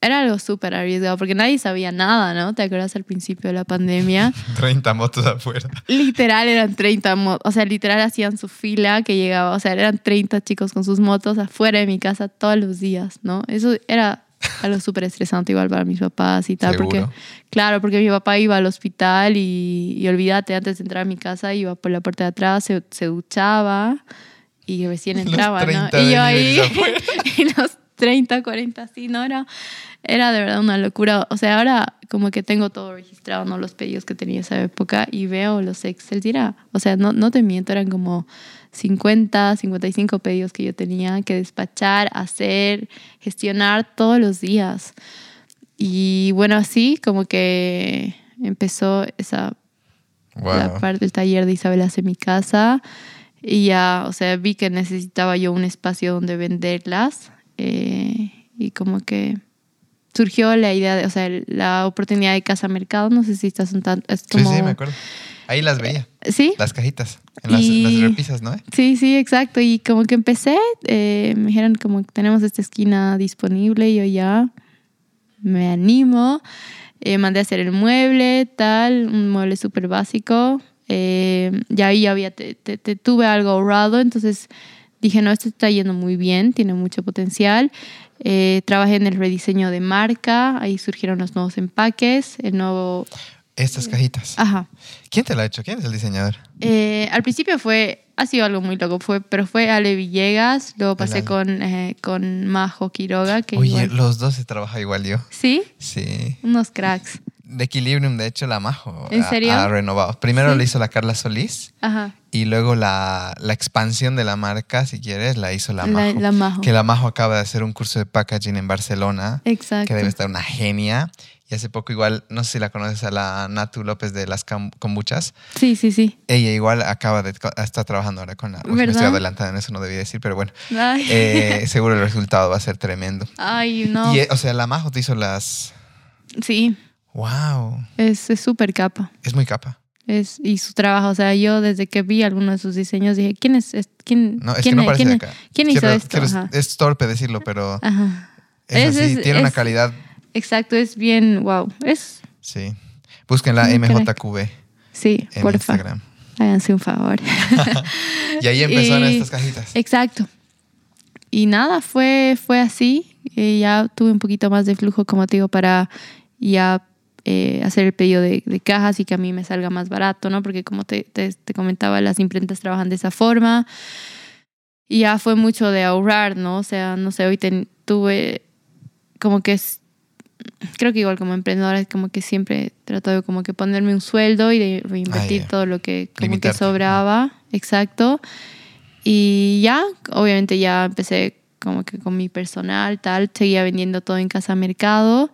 A: era algo súper arriesgado porque nadie sabía nada, ¿no? ¿Te acuerdas al principio de la pandemia? [LAUGHS]
B: 30 motos afuera.
A: Literal eran 30 motos, o sea, literal hacían su fila que llegaba, o sea, eran 30 chicos con sus motos afuera de mi casa todos los días, ¿no? Eso era [LAUGHS] algo súper estresante igual para mis papás y tal, porque, claro, porque mi papá iba al hospital y, y olvídate, antes de entrar a mi casa iba por la puerta de atrás, se, se duchaba y recién entraba, ¿no?
B: 30
A: Y yo ahí, [LAUGHS] y los 30, 40, sí, ¿no? Era, era de verdad una locura. O sea, ahora como que tengo todo registrado, ¿no? Los pedidos que tenía esa época y veo los Excel. era, o sea, no, no te miento, eran como 50, 55 pedidos que yo tenía que despachar, hacer, gestionar todos los días. Y bueno, así como que empezó esa
B: Wow.
A: la parte del taller de Isabel hace mi casa y ya, o sea, vi que necesitaba yo un espacio donde venderlas eh, y como que surgió la idea, de, o sea, la oportunidad de casa mercado, no sé si estás un tanto, es
B: Sí,
A: como...
B: sí, me acuerdo. Ahí las veía,
A: ¿Sí?
B: las cajitas, en las,
A: Y-
B: las repisas, ¿no?
A: Sí, sí, exacto. Y como que empecé, eh, me dijeron como que tenemos esta esquina disponible y yo ya me animo. Eh, mandé a hacer el mueble, tal, un mueble súper básico. Eh, ya ahí ya había, te, te- te tuve algo ahorrado, entonces dije, no, esto está yendo muy bien, tiene mucho potencial. Eh, trabajé en el rediseño de marca, ahí surgieron los nuevos empaques, el nuevo...
B: Estas cajitas.
A: Ajá.
B: ¿Quién te la ha hecho? ¿Quién es el diseñador?
A: Eh, al principio fue, ha sido algo muy loco, fue, pero fue Ale Villegas, luego pasé con, eh, con Majo Quiroga, que
B: Oye,
A: igual-
B: los dos se trabaja igual yo.
A: sí,
B: Sí.
A: unos cracks.
B: De Equilibrium, de hecho, la Majo.
A: ¿En
B: ha-
A: serio?
B: Ha, renovado. Primero
A: Sí.
B: lo hizo la Carla Solís
A: Ajá.
B: y luego la, la expansión de la marca, si quieres, la hizo la Majo.
A: la Majo.
B: Que la Majo acaba de hacer un curso de packaging en Barcelona.
A: Exacto.
B: Que debe estar una genia. Y hace poco igual, no sé si la conoces a la Natu López de las kombuchas.
A: Sí, sí, sí.
B: Ella igual acaba de estar trabajando ahora con la. Uy, me estoy adelantando en eso, no debía decir, pero bueno. Eh, seguro el resultado va a ser tremendo.
A: Ay, no.
B: Y, eh, o sea, la Majo te hizo las.
A: Sí,
B: ¡Wow!
A: es súper capa.
B: Es muy capa.
A: Es, y su trabajo, o sea, yo desde que vi alguno de sus diseños dije, ¿quién es? es- quién,
B: No, es
A: quién,
B: que no
A: quién-
B: de acá.
A: quién hizo esto?
B: quiero- es torpe decirlo, pero
A: Ajá.
B: es, así. Tiene una calidad.
A: Exacto, es bien, wow. Es,
B: Sí. Búsquenla MJQB
A: sí,
B: en
A: porfa.
B: Instagram.
A: Háganse un favor. [LAUGHS]
B: Y ahí empezaron
A: Y-
B: estas cajitas.
A: Exacto. Y nada, fue, fue así. Ya tuve un poquito más de flujo, como te digo, para ya eh, hacer el pedido de, de, cajas y que a mí me salga más barato, ¿no? Porque como te, te, te comentaba, las imprentas trabajan de esa forma. Y ya fue mucho de ahorrar, ¿no? O sea, no sé, hoy tuve como que es, creo que igual como emprendedora es como que siempre trato de como que ponerme un sueldo y de reinvertir
B: Ah, ya.
A: todo lo que como
B: Limitarte.
A: que sobraba, exacto. Y ya, obviamente ya empecé como que con mi personal, tal, seguía vendiendo todo en casa mercado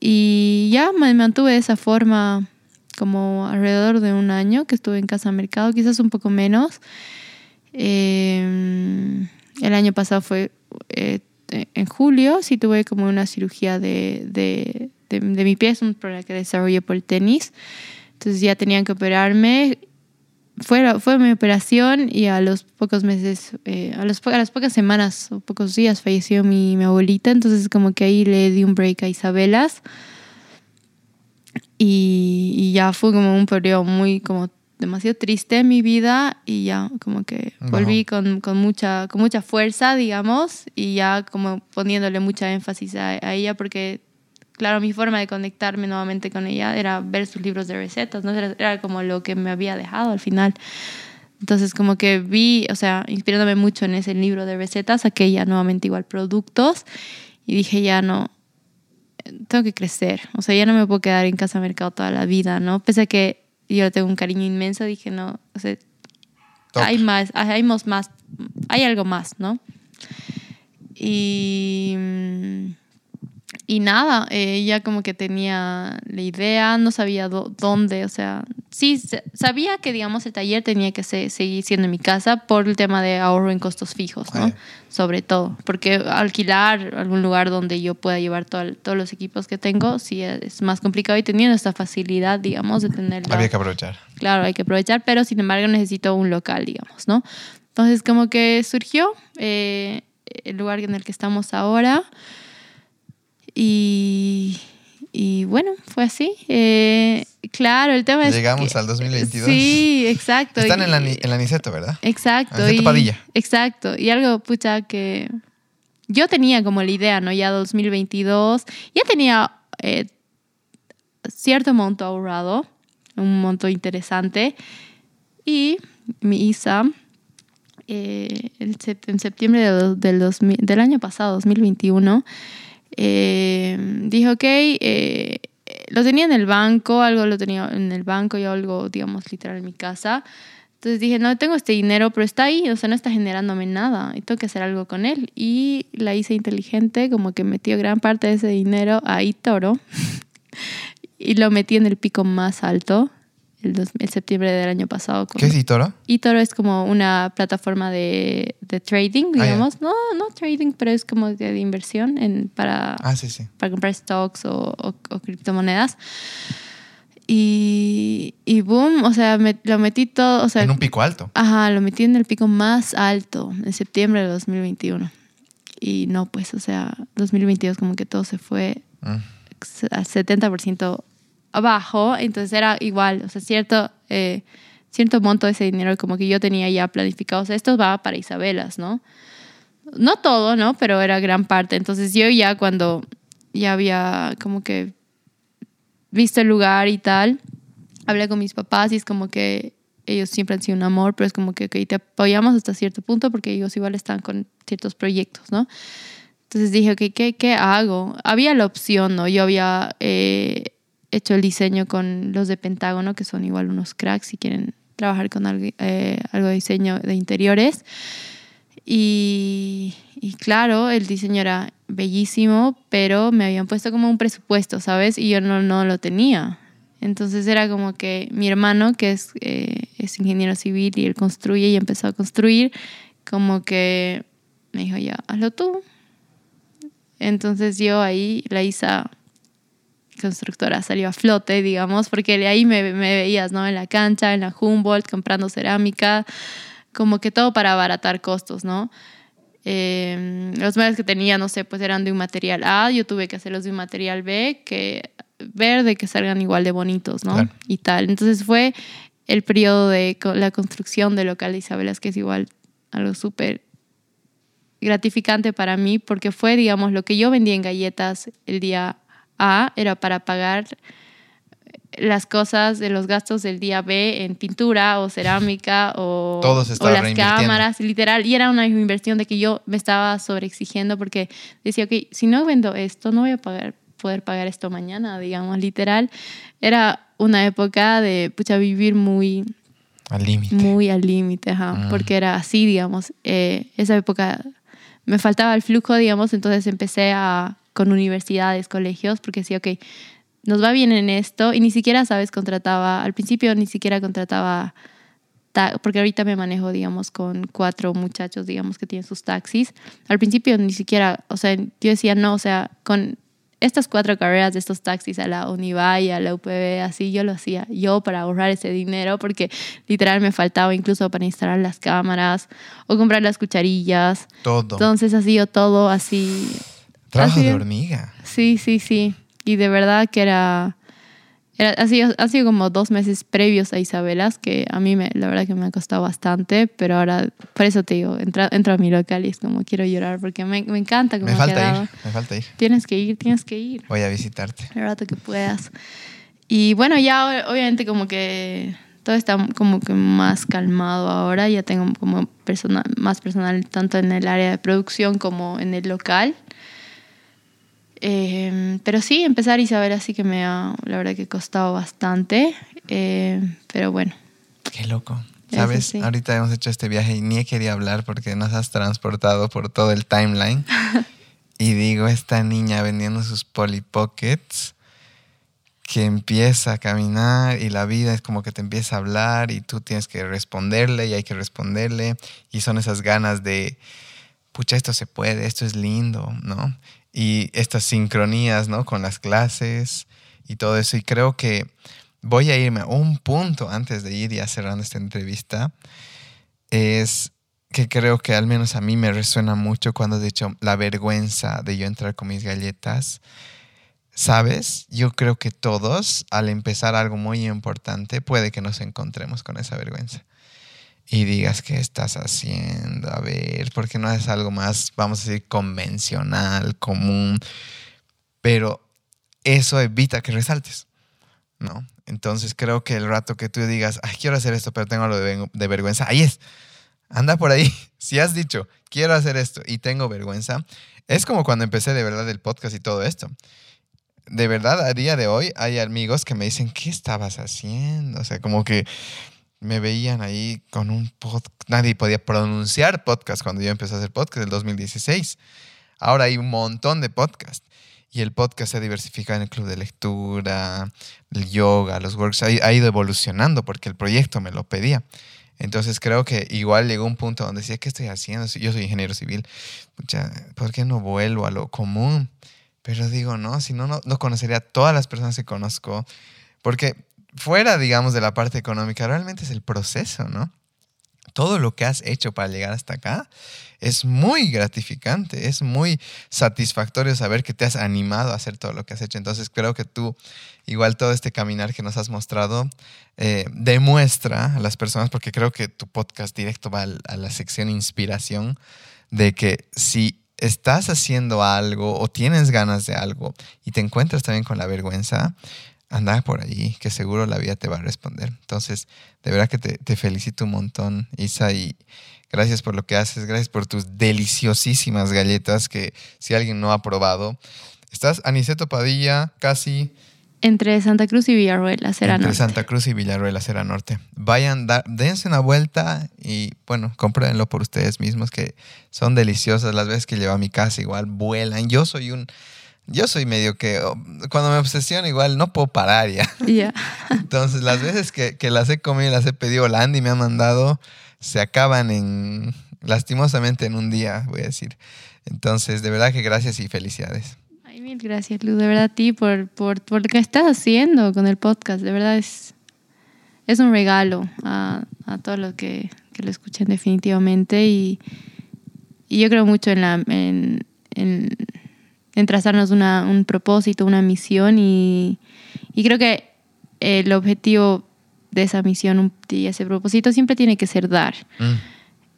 A: y ya me mantuve de esa forma como alrededor de un año que estuve en casa mercado, quizás un poco menos. Eh, el año pasado fue eh, en julio, sí tuve como una cirugía de, de, de, de mi pie, es un problema que desarrollé por el tenis. Entonces ya tenían que operarme. Fue, fue mi operación y a los pocos meses, eh, a, los, a las pocas semanas o pocos días falleció mi, mi abuelita. Entonces como que ahí le di un break a Isabelas. Y, y ya fue como un periodo muy como demasiado triste en mi vida y ya como que volví con, con, mucha, con mucha fuerza, digamos, y ya como poniéndole mucha énfasis a, a ella porque, claro, mi forma de conectarme nuevamente con ella era ver sus libros de recetas, ¿no? Era, era como lo que me había dejado al final. Entonces como que vi, o sea, inspirándome mucho en ese libro de recetas, saqué ya nuevamente igual productos y dije ya no, tengo que crecer, o sea, ya no me puedo quedar en casa mercado toda la vida, ¿no? Pese a que yo le tengo un cariño inmenso, dije no, o sea,
B: Top.
A: hay más, hay más, más, hay algo más, ¿no? Y, mm, y nada, eh, ya como que tenía la idea, no sabía dó- dónde, o sea, sí, sabía que, digamos, el taller tenía que se- seguir siendo en mi casa por el tema de ahorro en costos fijos, ¿no? Sobre todo, porque alquilar algún lugar donde yo pueda llevar todo- todos los equipos que tengo, sí es más complicado y teniendo esta facilidad, digamos, de tener
B: Había que aprovechar.
A: claro, hay que aprovechar, pero sin embargo necesito un local, digamos, ¿no? Entonces como que surgió eh, el lugar en el que estamos ahora y, y bueno, fue así. Eh, claro, el tema es
B: Llegamos al 2022.
A: Sí, exacto.
B: Están
A: y-
B: en la, en la Niceto, ¿verdad?
A: Exacto.
B: Aniceto
A: y-
B: Padilla.
A: Exacto. Y algo, pucha, que yo tenía como la idea, ¿no? Ya 2022, ya tenía eh, cierto monto ahorrado, un monto interesante. Y mi ISA, eh, en septiembre del, del, 2000 del año pasado, 2021, eh, dijo, ok, eh, lo tenía en el banco, algo lo tenía en el banco y algo, digamos, literal en mi casa. Entonces dije, no, tengo este dinero, pero está ahí, o sea, no está generándome nada y tengo que hacer algo con él. Y la hice inteligente, como que metió gran parte de ese dinero a eToro [LAUGHS] y lo metí en el pico más alto, el, dos- el septiembre del año pasado. con-
B: ¿Qué es Itoro?
A: eToro es como una plataforma de, de trading,
B: Ah,
A: digamos. No, no trading, pero es como de, de inversión en, para,
B: Ah, sí, sí.
A: para comprar stocks o, o- o criptomonedas. Y, y boom, o sea, me- lo metí todo, o sea,
B: En un pico alto.
A: ajá, lo metí en el pico más alto en septiembre de 2021. Y no, pues, o sea, 2022 como que todo se fue
B: Mm.
A: al 70% abajo, entonces era igual, o sea, cierto, eh, cierto monto de ese dinero como que yo tenía ya planificado, o sea, esto va para Isabelas, ¿no? No todo, ¿no? Pero era gran parte, entonces yo ya cuando ya había como que visto el lugar y tal, hablé con mis papás y es como que ellos siempre han sido un amor, pero es como que ok, te apoyamos hasta cierto punto porque ellos igual están con ciertos proyectos, ¿no? Entonces dije, ok, ¿qué, qué hago? Había la opción, ¿no? Yo había eh, hecho el diseño con los de Pentágono, que son igual unos cracks si quieren trabajar con algo, eh, algo de diseño de interiores. Y, y claro, el diseño era bellísimo, pero me habían puesto como un presupuesto, ¿sabes? Y yo no, no lo tenía. Entonces era como que mi hermano, que es, eh, es ingeniero civil y él construye y empezó a construir, como que me dijo, ya, hazlo tú. Entonces yo ahí, la ISA constructora salió a flote, digamos, porque de ahí me, me veías, ¿no? En la cancha, en la Humboldt, comprando cerámica, como que todo para abaratar costos, ¿no? Eh, los muebles que tenía, no sé, pues eran de un material A, yo tuve que hacerlos de un material B, que verde, que salgan igual de bonitos, ¿no?
B: Claro.
A: Y tal. Entonces fue el periodo de la construcción del local de Isabelas, que es igual algo súper gratificante para mí, porque fue, digamos, lo que yo vendía en galletas el día A, era para pagar las cosas de los gastos del día B en pintura o cerámica o, [LAUGHS]
B: Todo se
A: o las cámaras, literal. Y era una inversión de que yo me estaba sobreexigiendo porque decía, ok, si no vendo esto, no voy a pagar, poder pagar esto mañana, digamos, literal. Era una época de, pucha, vivir muy,
B: Al límite.
A: muy al límite, ajá,
B: Mm.
A: porque era así, digamos. Eh, esa época me faltaba el flujo, digamos, entonces empecé a, con universidades, colegios, porque decía, ok, nos va bien en esto, y ni siquiera, sabes, contrataba, al principio ni siquiera contrataba, ta- porque ahorita me manejo, digamos, con cuatro muchachos, digamos, que tienen sus taxis. Al principio ni siquiera, o sea, yo decía, no, o sea, con estas cuatro carreras de estos taxis a la Univalle, a la UPB, así yo lo hacía yo para ahorrar ese dinero porque literal me faltaba incluso para instalar las cámaras o comprar las cucharillas.
B: Todo.
A: Entonces ha sido todo así.
B: Trabajo de hormiga.
A: Sí, sí, sí. Y de verdad que era... era ha, sido, ha sido como dos meses previos a Isabelas, que a mí me, la verdad que me ha costado bastante, pero ahora, por eso te digo, entra- entro a mi local y es como quiero llorar porque me, me encanta cómo
B: Me falta ir, me falta ir.
A: Tienes que ir, tienes que ir
B: Voy a visitarte.
A: el rato que puedas. Y bueno, ya obviamente como que todo está como que más calmado ahora, ya tengo como persona, más personal tanto en el área de producción como en el local. Eh, pero sí, empezar Isabel así que me ha, la verdad que costado bastante, Eh, pero bueno,
B: Qué loco. ¿Sabes?
A: sí.
B: Ahorita hemos hecho este viaje y ni quería hablar porque nos has transportado por todo el timeline. [LAUGHS] y digo, esta niña vendiendo sus Polly Pockets que empieza a caminar y la vida es como que te empieza a hablar y tú tienes que responderle y hay que responderle y son esas ganas de, pucha, esto se puede, esto es lindo, ¿no? Y estas sincronías, ¿no? Con las clases y todo eso. Y creo que voy a irme a un punto antes de ir ya cerrando esta entrevista. Es que creo que al menos a mí me resuena mucho cuando has dicho la vergüenza de yo entrar con mis galletas. ¿Sabes? Yo creo que todos, al empezar algo muy importante, puede que nos encontremos con esa vergüenza. Y digas, ¿qué estás haciendo? A ver, porque no es algo más, vamos a decir, convencional, común. Pero eso evita que resaltes, ¿no? Entonces creo que el rato que tú digas, ay, quiero hacer esto, pero tengo algo de, de vergüenza, ahí es. Anda por ahí. [LAUGHS] Si has dicho, quiero hacer esto y tengo vergüenza, es como cuando empecé de verdad el podcast y todo esto de verdad, a día de hoy hay amigos que me dicen, ¿qué estabas haciendo? O sea, como que me veían ahí con un podcast. Nadie podía pronunciar podcast cuando yo empecé a hacer podcast en el 2016. Ahora hay un montón de podcasts. Y el podcast se ha diversificado en el club de lectura, el yoga, los workshops. Ha, ido evolucionando porque el proyecto me lo pedía. Entonces creo que igual llegó un punto donde decía, ¿qué estoy haciendo? Yo soy ingeniero civil. Pucha, ¿Por qué no vuelvo a lo común? Pero digo, no, si no, no, no conocería a todas las personas que conozco. Porque fuera, digamos, de la parte económica, realmente es el proceso, ¿no? Todo lo que has hecho para llegar hasta acá es muy gratificante, es muy satisfactorio saber que te has animado a hacer todo lo que has hecho. Entonces creo que tú, igual todo este caminar que nos has mostrado, eh, demuestra a las personas, porque creo que tu podcast directo va a la sección inspiración, de que si estás haciendo algo o tienes ganas de algo y te encuentras también con la vergüenza, anda por allí, que seguro la vida te va a responder. Entonces, de verdad que te, te felicito un montón, Isa, y gracias por lo que haces, gracias por tus deliciosísimas galletas que si alguien no ha probado, estás Aniceto Padilla, casi
A: entre Santa Cruz y Villarroel, la Serra
B: entre
A: Norte.
B: Santa Cruz y Villarroel, la Sierra Norte. Vayan, da- dense una vuelta y bueno, cómprenlo por ustedes mismos que son deliciosas. Las veces que llevo a mi casa igual vuelan. Yo soy un, yo soy medio que oh, cuando me obsesiono igual no puedo parar ya. [LAUGHS]
A: Ya.
B: Entonces las veces que, que las he comido y las he pedido, la Andy me ha mandado, se acaban en, lastimosamente en un día, voy a decir. Entonces, de verdad que gracias y felicidades.
A: Ay, mil gracias, Luz, de verdad a ti por, por, por lo que estás haciendo con el podcast. De verdad es, es un regalo a, a todos los que, que lo escuchen definitivamente y, y yo creo mucho en, la, en, en, en trazarnos una, un propósito, una misión y, y creo que el objetivo de esa misión y ese propósito siempre tiene que ser dar
B: Mm.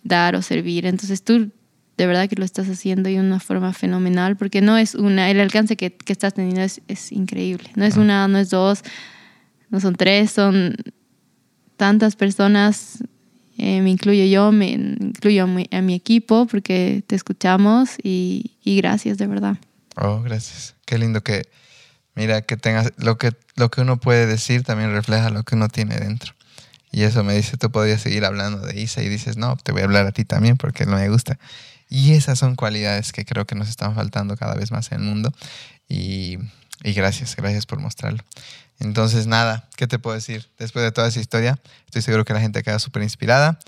A: dar o servir. Entonces tú de verdad que lo estás haciendo de una forma fenomenal porque no es una, el alcance que, que estás teniendo es, es increíble. No es
B: Ah.
A: una, no es dos, no son tres, son tantas personas, eh, me incluyo yo, me incluyo a mi, a mi, equipo porque te escuchamos y, y gracias de verdad.
B: Oh, gracias. Qué lindo que, mira, que tengas, lo que, lo que uno puede decir también refleja lo que uno tiene dentro. Y eso me dice, tú podrías seguir hablando de Isa y dices, no, te voy a hablar a ti también porque no me gusta. Y esas son cualidades que creo que nos están faltando cada vez más en el mundo. Y, y gracias, gracias por mostrarlo. Entonces, nada, ¿qué te puedo decir? Después de toda esa historia, estoy seguro que la gente queda súper inspirada.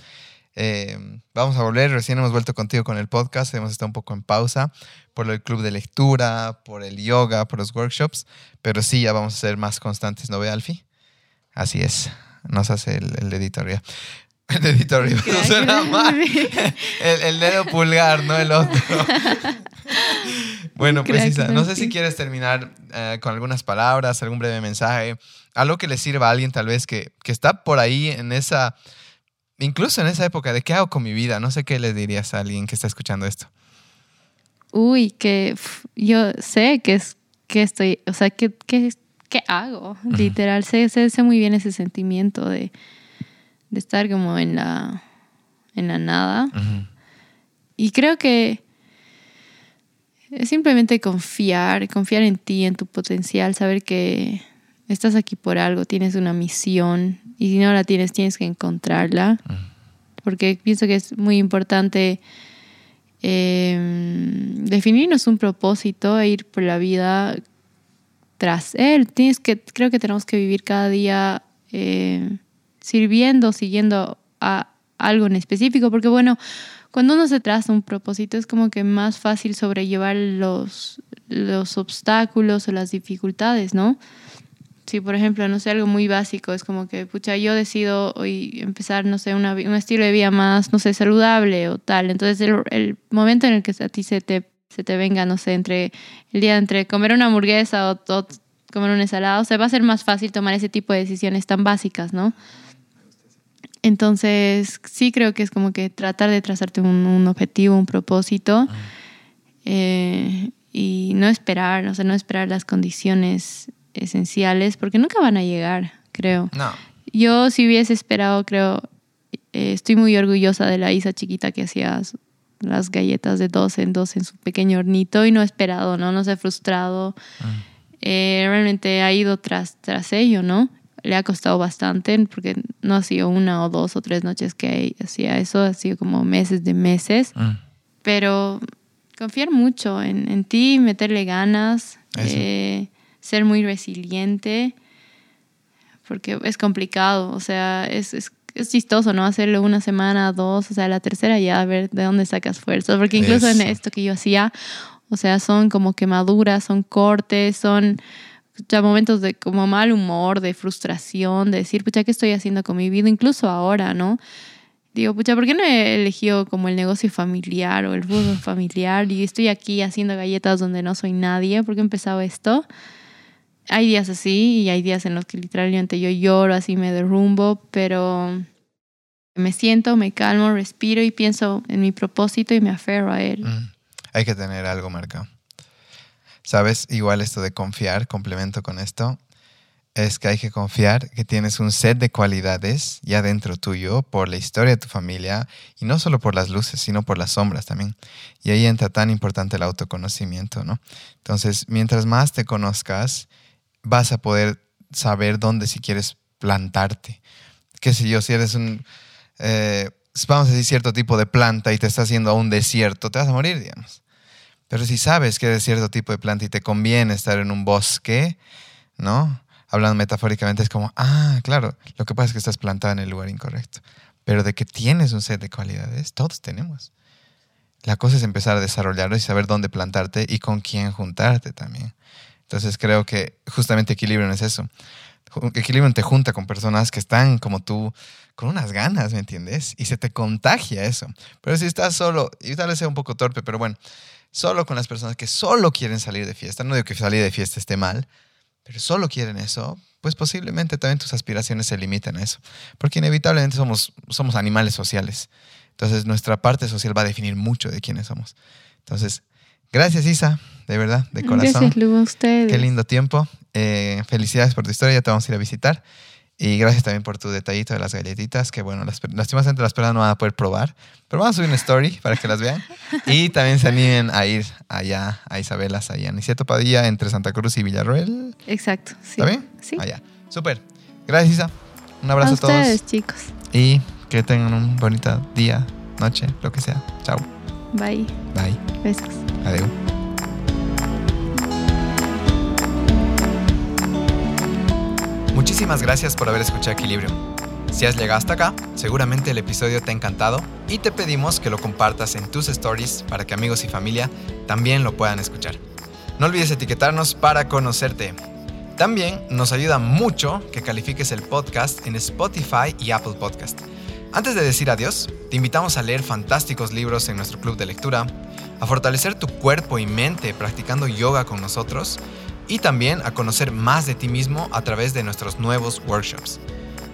B: Eh, vamos a volver, recién hemos vuelto contigo con el podcast, hemos estado un poco en pausa por el club de lectura, por el yoga, por los workshops, pero sí, ya vamos a ser más constantes, ¿no ve, Alfie? Así es, nos hace el, el dedito arriba. [LAUGHS] El dedito arriba, no suena mal. [LAUGHS] El, el, dedo pulgar, no el otro. bueno, pues Isa, no sé si quieres terminar eh, con algunas palabras, algún breve mensaje, algo que le sirva a alguien tal vez que, que está por ahí en esa incluso en esa época, ¿de qué hago con mi vida? No sé qué le dirías a alguien que está escuchando esto.
A: Uy, que yo sé que es que estoy, o sea, ¿qué, qué, qué hago? Literal, sé, sé, sé, muy bien ese sentimiento de, de, estar como en la, en la nada. Y creo que es simplemente confiar, confiar en ti, en tu potencial, saber que estás aquí por algo, tienes una misión y si no la tienes, tienes que encontrarla. Porque pienso que es muy importante eh, definirnos un propósito e ir por la vida tras él. Tienes que, creo que tenemos que vivir cada día eh, sirviendo, siguiendo a algo en específico, porque bueno, cuando uno se traza un propósito es como que más fácil sobrellevar los, los obstáculos o las dificultades, ¿no? Si, por ejemplo, no sé, algo muy básico, es como que, pucha, yo decido hoy empezar, no sé, una, un estilo de vida más, no sé, saludable o tal. Entonces, el, el, momento en el que a ti se te, se te venga, no sé, entre el día entre comer una hamburguesa o, o comer un ensalada, o sea, va a ser más fácil tomar ese tipo de decisiones tan básicas, ¿no? Entonces, sí creo que es como que tratar de trazarte un, un objetivo, un propósito eh, y no esperar, o sea, no esperar las condiciones esenciales porque nunca van a llegar, creo.
B: No.
A: Yo si hubiese esperado, creo, eh, estoy muy orgullosa de la Isa chiquita que hacía las galletas de dos en dos en su pequeño hornito y no he esperado, ¿no? No se ha frustrado. Mm. Eh, realmente ha ido tras, tras ello, ¿no? Le ha costado bastante porque no ha sido una o dos o tres noches que hacía eso, ha sido como meses de meses. Mm. Pero confiar mucho en, en ti, meterle ganas. Eh, ser muy resiliente, porque es complicado, o sea, es, es, es, chistoso, ¿no? Hacerlo una semana, dos, o sea, la tercera ya a ver de dónde sacas fuerzas, porque incluso Eso. en esto que yo hacía, o sea, son como quemaduras, son cortes, son ya momentos de como mal humor, de frustración, de decir, pucha, ¿qué estoy haciendo con mi vida? Incluso ahora, ¿no? Digo, pucha, ¿por qué no he elegido como el negocio familiar o el fútbol familiar? Y estoy aquí haciendo galletas donde no soy nadie, ¿por qué he empezado esto? Hay días así y hay días en los que literalmente yo lloro, así me derrumbo, pero me siento, me calmo, respiro y pienso en mi propósito y me aferro a él.
B: Mm. Hay que tener algo marcado. ¿Sabes? Igual esto de confiar, complemento con esto, es que hay que confiar que tienes un set de cualidades ya dentro tuyo por la historia de tu familia y no solo por las luces, sino por las sombras también. Y ahí entra tan importante el autoconocimiento, ¿no? Entonces, mientras más te conozcas, vas a poder saber dónde si quieres plantarte. Qué sé yo, si eres un, eh, vamos a decir, cierto tipo de planta y te estás haciendo a un desierto, te vas a morir, digamos. Pero si sabes que eres cierto tipo de planta y te conviene estar en un bosque, ¿no? Hablando metafóricamente, es como, ah, claro, lo que pasa es que estás plantada en el lugar incorrecto. Pero de que tienes un set de cualidades, todos tenemos. La cosa es empezar a desarrollarlo y saber dónde plantarte y con quién juntarte también. Entonces creo que justamente equilibrio es eso. Equilibrio te junta con personas que están como tú, con unas ganas, ¿me entiendes? Y se te contagia eso. Pero si estás solo, y tal vez sea un poco torpe, pero bueno, solo con las personas que solo quieren salir de fiesta, no digo que salir de fiesta esté mal, pero solo quieren eso, pues posiblemente también tus aspiraciones se limiten a eso. Porque inevitablemente somos, somos animales sociales. Entonces nuestra parte social va a definir mucho de quiénes somos. Entonces, Gracias, Isa, de verdad, de corazón.
A: Gracias, Lu, a ustedes.
B: Qué lindo tiempo.
D: eh, felicidades por tu historia, ya te vamos a ir a visitar. Y gracias también por tu detallito de las galletitas, que bueno, las, lastimosamente las personas no van a poder probar, pero vamos a subir una story para que las vean. Y también se animen a ir allá a Isabelas, allá en Niceto Padilla, entre Santa Cruz y Villarroel.
A: Exacto, sí.
D: ¿Está bien?
A: Sí.
D: Allá. Súper. Gracias, Isa. Un abrazo
A: a
D: a, todos.
A: ustedes, chicos.
D: Y que tengan un bonito día, noche, lo que sea. Chao.
A: Bye.
D: Bye.
A: Besos.
D: Adiós.
B: Muchísimas gracias por haber escuchado Equilibrio. Si has llegado hasta acá, seguramente el episodio te ha encantado y te pedimos que lo compartas en tus stories para que amigos y familia también lo puedan escuchar. No olvides etiquetarnos para conocerte. También nos ayuda mucho que califiques el podcast en Spotify y Apple Podcast. Antes de decir adiós, te invitamos a leer fantásticos libros en nuestro club de lectura, a fortalecer tu cuerpo y mente practicando yoga con nosotros y también a conocer más de ti mismo a través de nuestros nuevos workshops.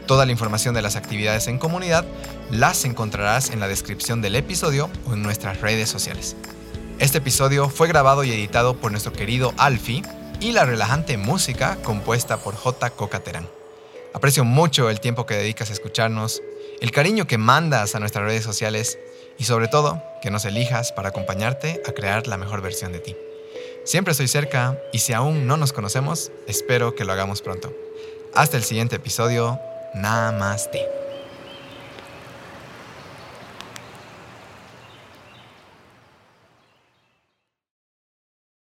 B: Toda la información de las actividades en comunidad las encontrarás en la descripción del episodio o en nuestras redes sociales. Este episodio fue grabado y editado por nuestro querido Alfie y la relajante música compuesta por J. Cocaterán. Aprecio mucho el tiempo que dedicas a escucharnos, el cariño que mandas a nuestras redes sociales y sobre todo que nos elijas para acompañarte a crear la mejor versión de ti. Siempre estoy cerca y si aún no nos conocemos, espero que lo hagamos pronto. Hasta el siguiente episodio. Namaste.